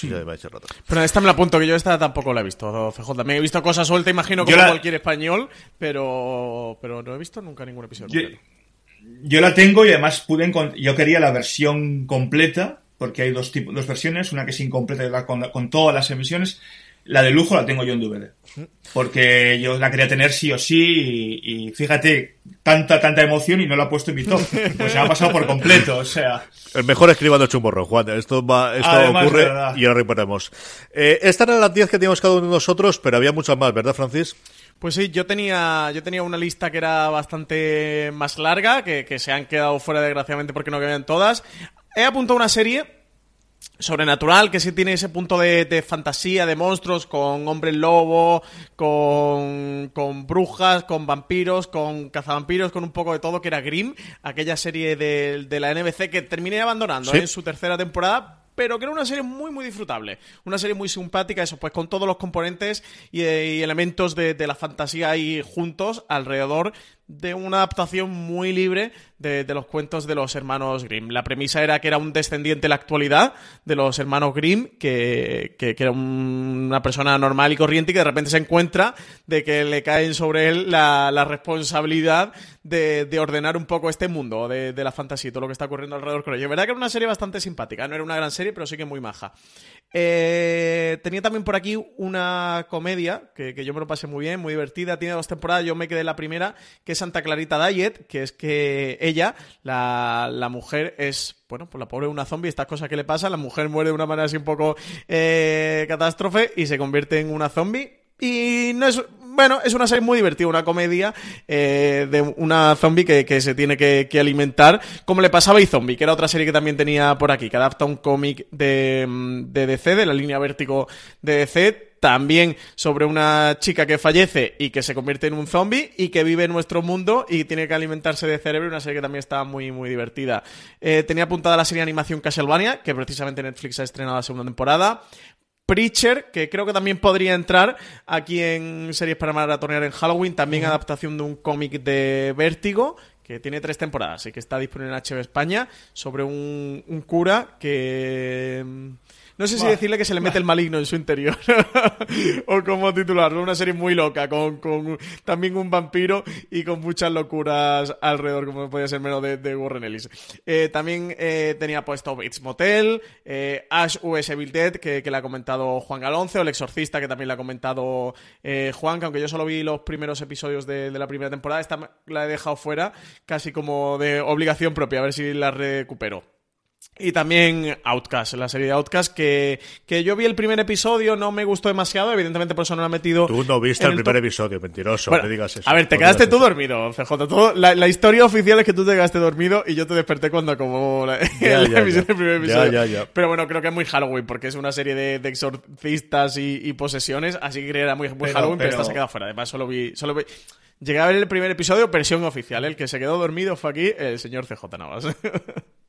Rato.
Pero esta me la apunto, que yo esta tampoco la he visto, CJ. Me he visto cosas sueltas, imagino, como
la-
cualquier español, pero, pero no he visto nunca ningún episodio.
Yo,
completo.
yo la tengo y además pude yo quería la versión completa, porque hay dos tipos, dos versiones, una que es incompleta con, con todas las emisiones. La de lujo la tengo yo en DVD. Porque yo la quería tener sí o sí y, y fíjate, tanta, tanta emoción y no la he puesto en mi top. Pues se me ha pasado por completo, o sea...
El mejor escribano chumorro, Juan. Esto, va, esto
Además,
ocurre
verdad.
y ahora reparamos. Eh, estas eran las 10 que teníamos cada uno de nosotros, pero había muchas más, ¿verdad, Francis?
Pues sí, yo tenía, yo tenía una lista que era bastante más larga, que, que se han quedado fuera desgraciadamente porque no quedan todas. He apuntado una serie sobrenatural que sí tiene ese punto de, de fantasía, de monstruos, con hombres lobo, con, con brujas, con vampiros, con cazavampiros, con un poco de todo, que era Grimm, aquella serie de, de la NBC que terminé abandonando
Sí.
¿eh? en su tercera temporada, pero que era una serie muy, muy disfrutable. Una serie muy simpática, eso, pues con todos los componentes y, y elementos de, de la fantasía ahí juntos alrededor de una adaptación muy libre de, los cuentos de los hermanos Grimm. La premisa era que era un descendiente en la actualidad de los hermanos Grimm, que, que, era una persona normal y corriente y que de repente se encuentra de que le caen sobre él la, la responsabilidad de, de, ordenar un poco este mundo de, de, la fantasía y todo lo que está ocurriendo alrededor con ello. Verdad que era una serie bastante simpática, no era una gran serie, pero sí que muy maja. Eh, tenía también por aquí una comedia que, que, yo me lo pasé muy bien, muy divertida. Tiene dos temporadas, yo me quedé en la primera, que es Santa Clarita Diet, que es que ella, la, la mujer, es bueno, pues la pobre una zombie, estas cosas que le pasan, la mujer muere de una manera así un poco eh, catástrofe y se convierte en una zombie. Y no es bueno, es una serie muy divertida, una comedia eh, de una zombie que, se tiene que, alimentar, como le pasaba a Zombie, que era otra serie que también tenía por aquí, que adapta un cómic de, de DC, de la línea vértigo de DC, también sobre una chica que fallece y que se convierte en un zombie y que vive en nuestro mundo y tiene que alimentarse de cerebro, una serie que también está muy, muy divertida. Eh, tenía apuntada la serie de animación Castlevania, que precisamente Netflix ha estrenado la segunda temporada. Preacher, que creo que también podría entrar aquí en series para maratonear en Halloween, también adaptación de un cómic de Vértigo, que tiene tres temporadas y que está disponible en HBO España, sobre un, un cura que no sé si decirle que se le mete el maligno en su interior o cómo titularlo. Una serie muy loca, con, con, también un vampiro y con muchas locuras alrededor, como podía ser menos de, de Warren Ellis. Eh, también eh, tenía puesto Bates Motel, eh, Ash US Evil Dead, que, que le ha comentado Juan Galonce, o El Exorcista, que también le ha comentado Juan, que aunque yo solo vi los primeros episodios de, de la primera temporada, esta la he dejado fuera casi como de obligación propia, a ver si la recupero. Y también Outcast, la serie de Outcast, que, que yo vi el primer episodio, no me gustó demasiado, evidentemente por eso no lo he metido.
Tú no viste el, primer episodio, mentiroso, no digas eso.
A ver, te quedaste tú dormido, CJ. la, historia oficial es que tú te quedaste dormido y yo te desperté cuando acabó la, emisión del primer episodio. Pero bueno, creo que es muy Halloween, porque es una serie de, exorcistas y, posesiones, así que era muy, Halloween, pero, esta se queda fuera. Además, solo vi, solo vi. Llegué a ver el primer episodio, versión oficial. El que se quedó dormido fue aquí el señor CJ Navas.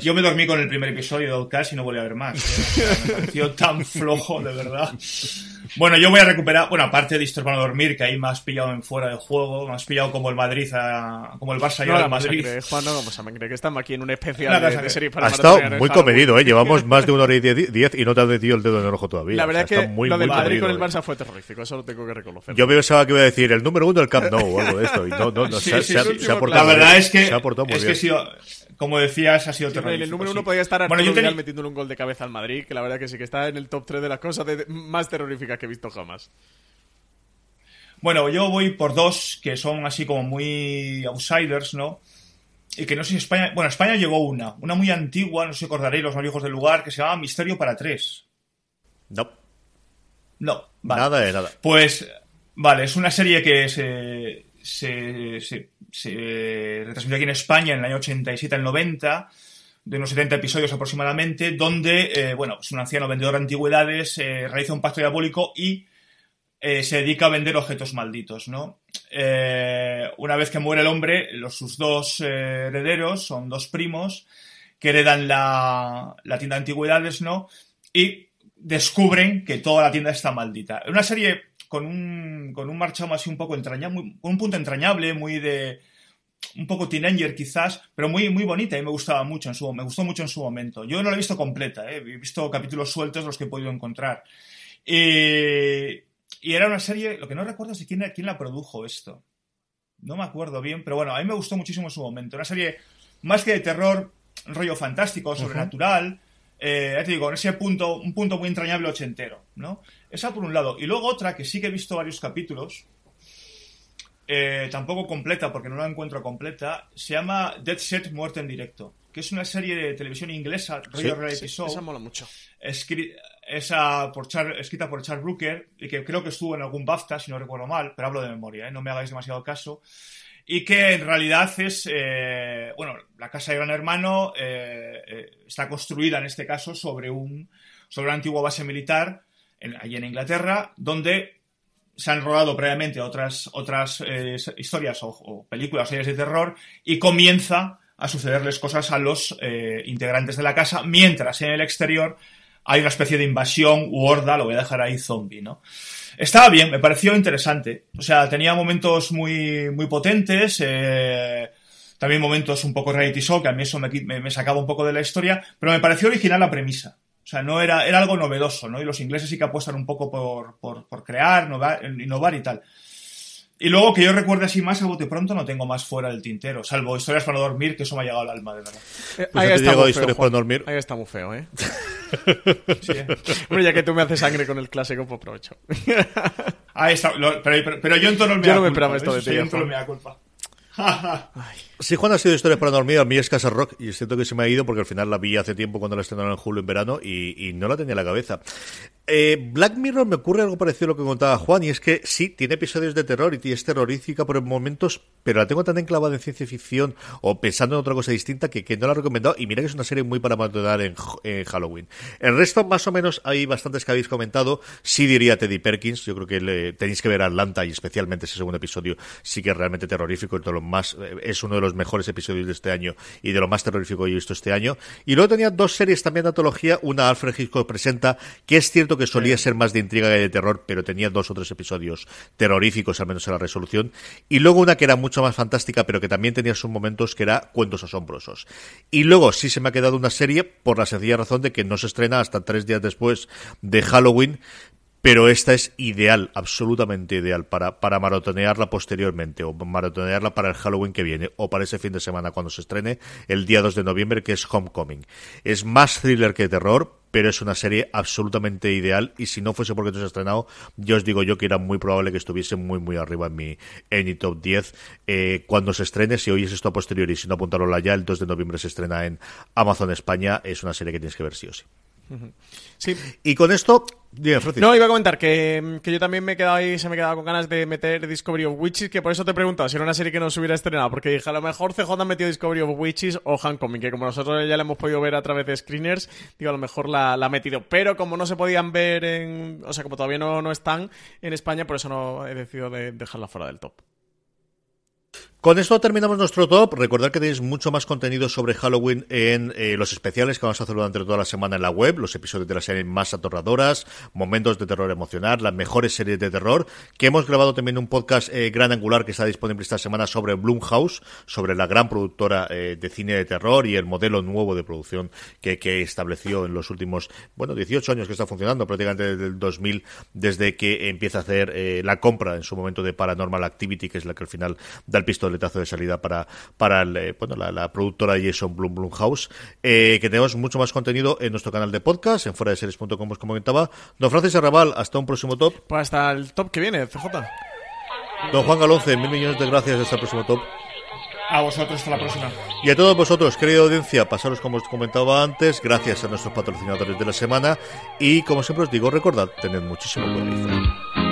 yo, me dormí, con el primer episodio de Outcast y no volví a ver más. me pareció tan flojo, de verdad. Bueno, yo voy a recuperar, bueno, aparte de Histor para dormir, que ahí me has pillado en fuera de juego, me has pillado como el Madrid, como el Barça y el Madrid.
Juan, no vamos a creer que estamos aquí en un especial de, serie para
Ha estado muy comedido, ¿eh? Llevamos más de una hora y diez y no te has metido el dedo en el ojo todavía.
La verdad es que muy, lo del Madrid con el Barça fue terrorífico, eso lo tengo que reconocer.
Yo pensaba que iba a decir el número uno del Camp Nou o algo de esto, y no, no, no se, ha, portado
La verdad es que, se ha portado muy es bien. que como decías, ha sido
terrorífico. El número uno podía estar bueno, yo tenía... metiéndole un gol de cabeza al Madrid, que la verdad que sí, que está en el top 3 de las cosas más terroríficas que he visto jamás.
Bueno, yo voy por dos que son así como muy outsiders, ¿no? Y que no sé si España. Bueno, España llegó una, una muy antigua, no sé si acordaréis los más viejos del lugar, que se llama Misterio para tres.
No.
No,
Nada de nada.
Pues, vale, es una serie que se, se, se, se retransmitió aquí en España en el año 87 al 90 de unos 70 episodios aproximadamente, donde, eh, bueno, es un anciano vendedor de antigüedades, eh, realiza un pacto diabólico y eh, se dedica a vender objetos malditos, ¿no? una vez que muere el hombre, los, sus dos herederos son dos primos que heredan la, la, tienda de antigüedades, ¿no? Y descubren que toda la tienda está maldita. Una serie con un, con un marchamo así un poco entrañable, con un punto entrañable, muy de, un poco teenager quizás, pero muy, muy bonita y me gustaba mucho en su, me gustó mucho en su momento. Yo no la he visto completa, ¿eh? he visto capítulos sueltos los que he podido encontrar. y era una serie, lo que no recuerdo es quién, quién la produjo esto. No me acuerdo bien, pero bueno, a mí me gustó muchísimo en su momento. Una serie más que de terror, rollo fantástico, sobrenatural. Eh, ya te digo, en ese punto, un punto muy entrañable ochentero, ¿no? Esa por un lado. Y luego otra que sí que he visto varios capítulos, eh, tampoco completa porque no la encuentro completa, se llama Dead Set Muerte en Directo, que es una serie de televisión inglesa, rollo reality show.
Esa mola mucho.
esa por escrita por Charles Brooker y que creo que estuvo en algún BAFTA, si no recuerdo mal, pero hablo de memoria, ¿eh? no me hagáis demasiado caso. Y que en realidad es, eh, bueno, la casa de Gran Hermano está construida en este caso sobre, un, sobre una antigua base militar allí en Inglaterra, donde se han rodado previamente otras, otras eh, historias o, películas o series de terror y comienza a sucederles cosas a los eh, integrantes de la casa, mientras en el exterior hay una especie de invasión u horda, lo voy a dejar ahí, zombie, ¿no? Estaba bien, me pareció interesante. O sea, tenía momentos muy, muy potentes, eh, también momentos un poco reality show, que a mí eso me, me, sacaba un poco de la historia, pero me pareció original la premisa. O sea, no era, era algo novedoso, ¿no? Y los ingleses sí que apuestan un poco por, por, por crear, innovar y tal. Y luego que yo recuerde así más a bote pronto no tengo más fuera del tintero, salvo historias para dormir, que eso me ha llegado al alma, de verdad.
Eh, pues ahí, está muy feo, para dormir. ahí está muy feo, ¿eh? sí. Bueno, ya que tú me haces sangre con el clásico, pues aprovecho.
ahí está, pero, pero, yo en tono
me Yo no me esperaba esto de ti.
Yo en me da culpa.
Sí, Juan ha sido historias para dormir, a mí es Casa Rock y siento que se me ha ido porque al final la vi hace tiempo cuando la estrenaron en julio en verano y, y no la tenía en la cabeza. Eh, Black Mirror me ocurre algo parecido a lo que contaba Juan, y es que sí, tiene episodios de terror y es terrorífica por momentos, pero la tengo tan enclavada en ciencia ficción o pensando en otra cosa distinta que, no la he recomendado. Y mira que es una serie muy para matar en, Halloween. El resto, más o menos, hay bastantes que habéis comentado. Sí diría Teddy Perkins, yo creo que tenéis que ver Atlanta y especialmente ese segundo episodio, sí que es realmente terrorífico, es, más, eh, es uno de los mejores episodios de este año y de lo más terrorífico que he visto este año. Y luego tenía dos series también de antología, una Alfred Hitchcock presenta, que es cierto que solía ser más de intriga que de terror, pero tenía dos o tres episodios terroríficos, al menos en la resolución. Y luego una que era mucho más fantástica, pero que también tenía sus momentos, que era Cuentos Asombrosos. Y luego sí se me ha quedado una serie por la sencilla razón de que no se estrena hasta tres días después de Halloween, pero esta es ideal, absolutamente ideal para, para maratonearla posteriormente o maratonearla para el Halloween que viene o para ese fin de semana cuando se estrene el día 2 de noviembre que es Homecoming. Es más thriller que terror, pero es una serie absolutamente ideal y si no fuese porque no se ha estrenado, yo os digo yo que era muy probable que estuviese muy muy arriba en mi, en top 10 eh, cuando se estrene, si es esto a posteriori, si no apuntaronla ya, el 2 de noviembre se estrena en Amazon España, es una serie que tienes que ver sí o sí.
Sí.
Y con esto,
No, iba a comentar que, yo también me he quedado ahí, se me he quedado con ganas de meter Discovery of Witches, que por eso te he preguntado si era una serie que no se hubiera estrenado, porque dije, a lo mejor CJ ha metido Discovery of Witches o Hancock, que como nosotros ya la hemos podido ver a través de screeners, digo, a lo mejor la, ha metido. Pero como no se podían ver en. O sea, como todavía no, no están en España, por eso no he decidido de dejarla fuera del top.
Con esto terminamos nuestro top. Recordad que tenéis mucho más contenido sobre Halloween en eh, los especiales que vamos a hacer durante toda la semana en la web, los episodios de la serie más atorradoras, momentos de terror emocional, las mejores series de terror, que hemos grabado también un podcast eh, gran angular que está disponible esta semana sobre Blumhouse, sobre la gran productora eh, de cine de terror y el modelo nuevo de producción que, estableció en los últimos, bueno, 18 años que está funcionando, prácticamente desde el 2000, desde que empieza a hacer la compra en su momento de Paranormal Activity, que es la que al final da el pistoletazo de salida para, para eh, bueno, la, productora Jason Blum Blumhouse, eh, que tenemos mucho más contenido en nuestro canal de podcast, en fuera de series.com, os comentaba. Don Francis Arrabal, hasta un próximo top.
Pues hasta el top que viene, CJ.
Don Juan Galonce, mil millones de gracias, hasta el próximo top.
A vosotros, hasta la próxima.
Y a todos vosotros, querida audiencia, pasaros como os comentaba antes, gracias a nuestros patrocinadores de la semana. Y como siempre os digo, recordad, tened muchísimo cuidado.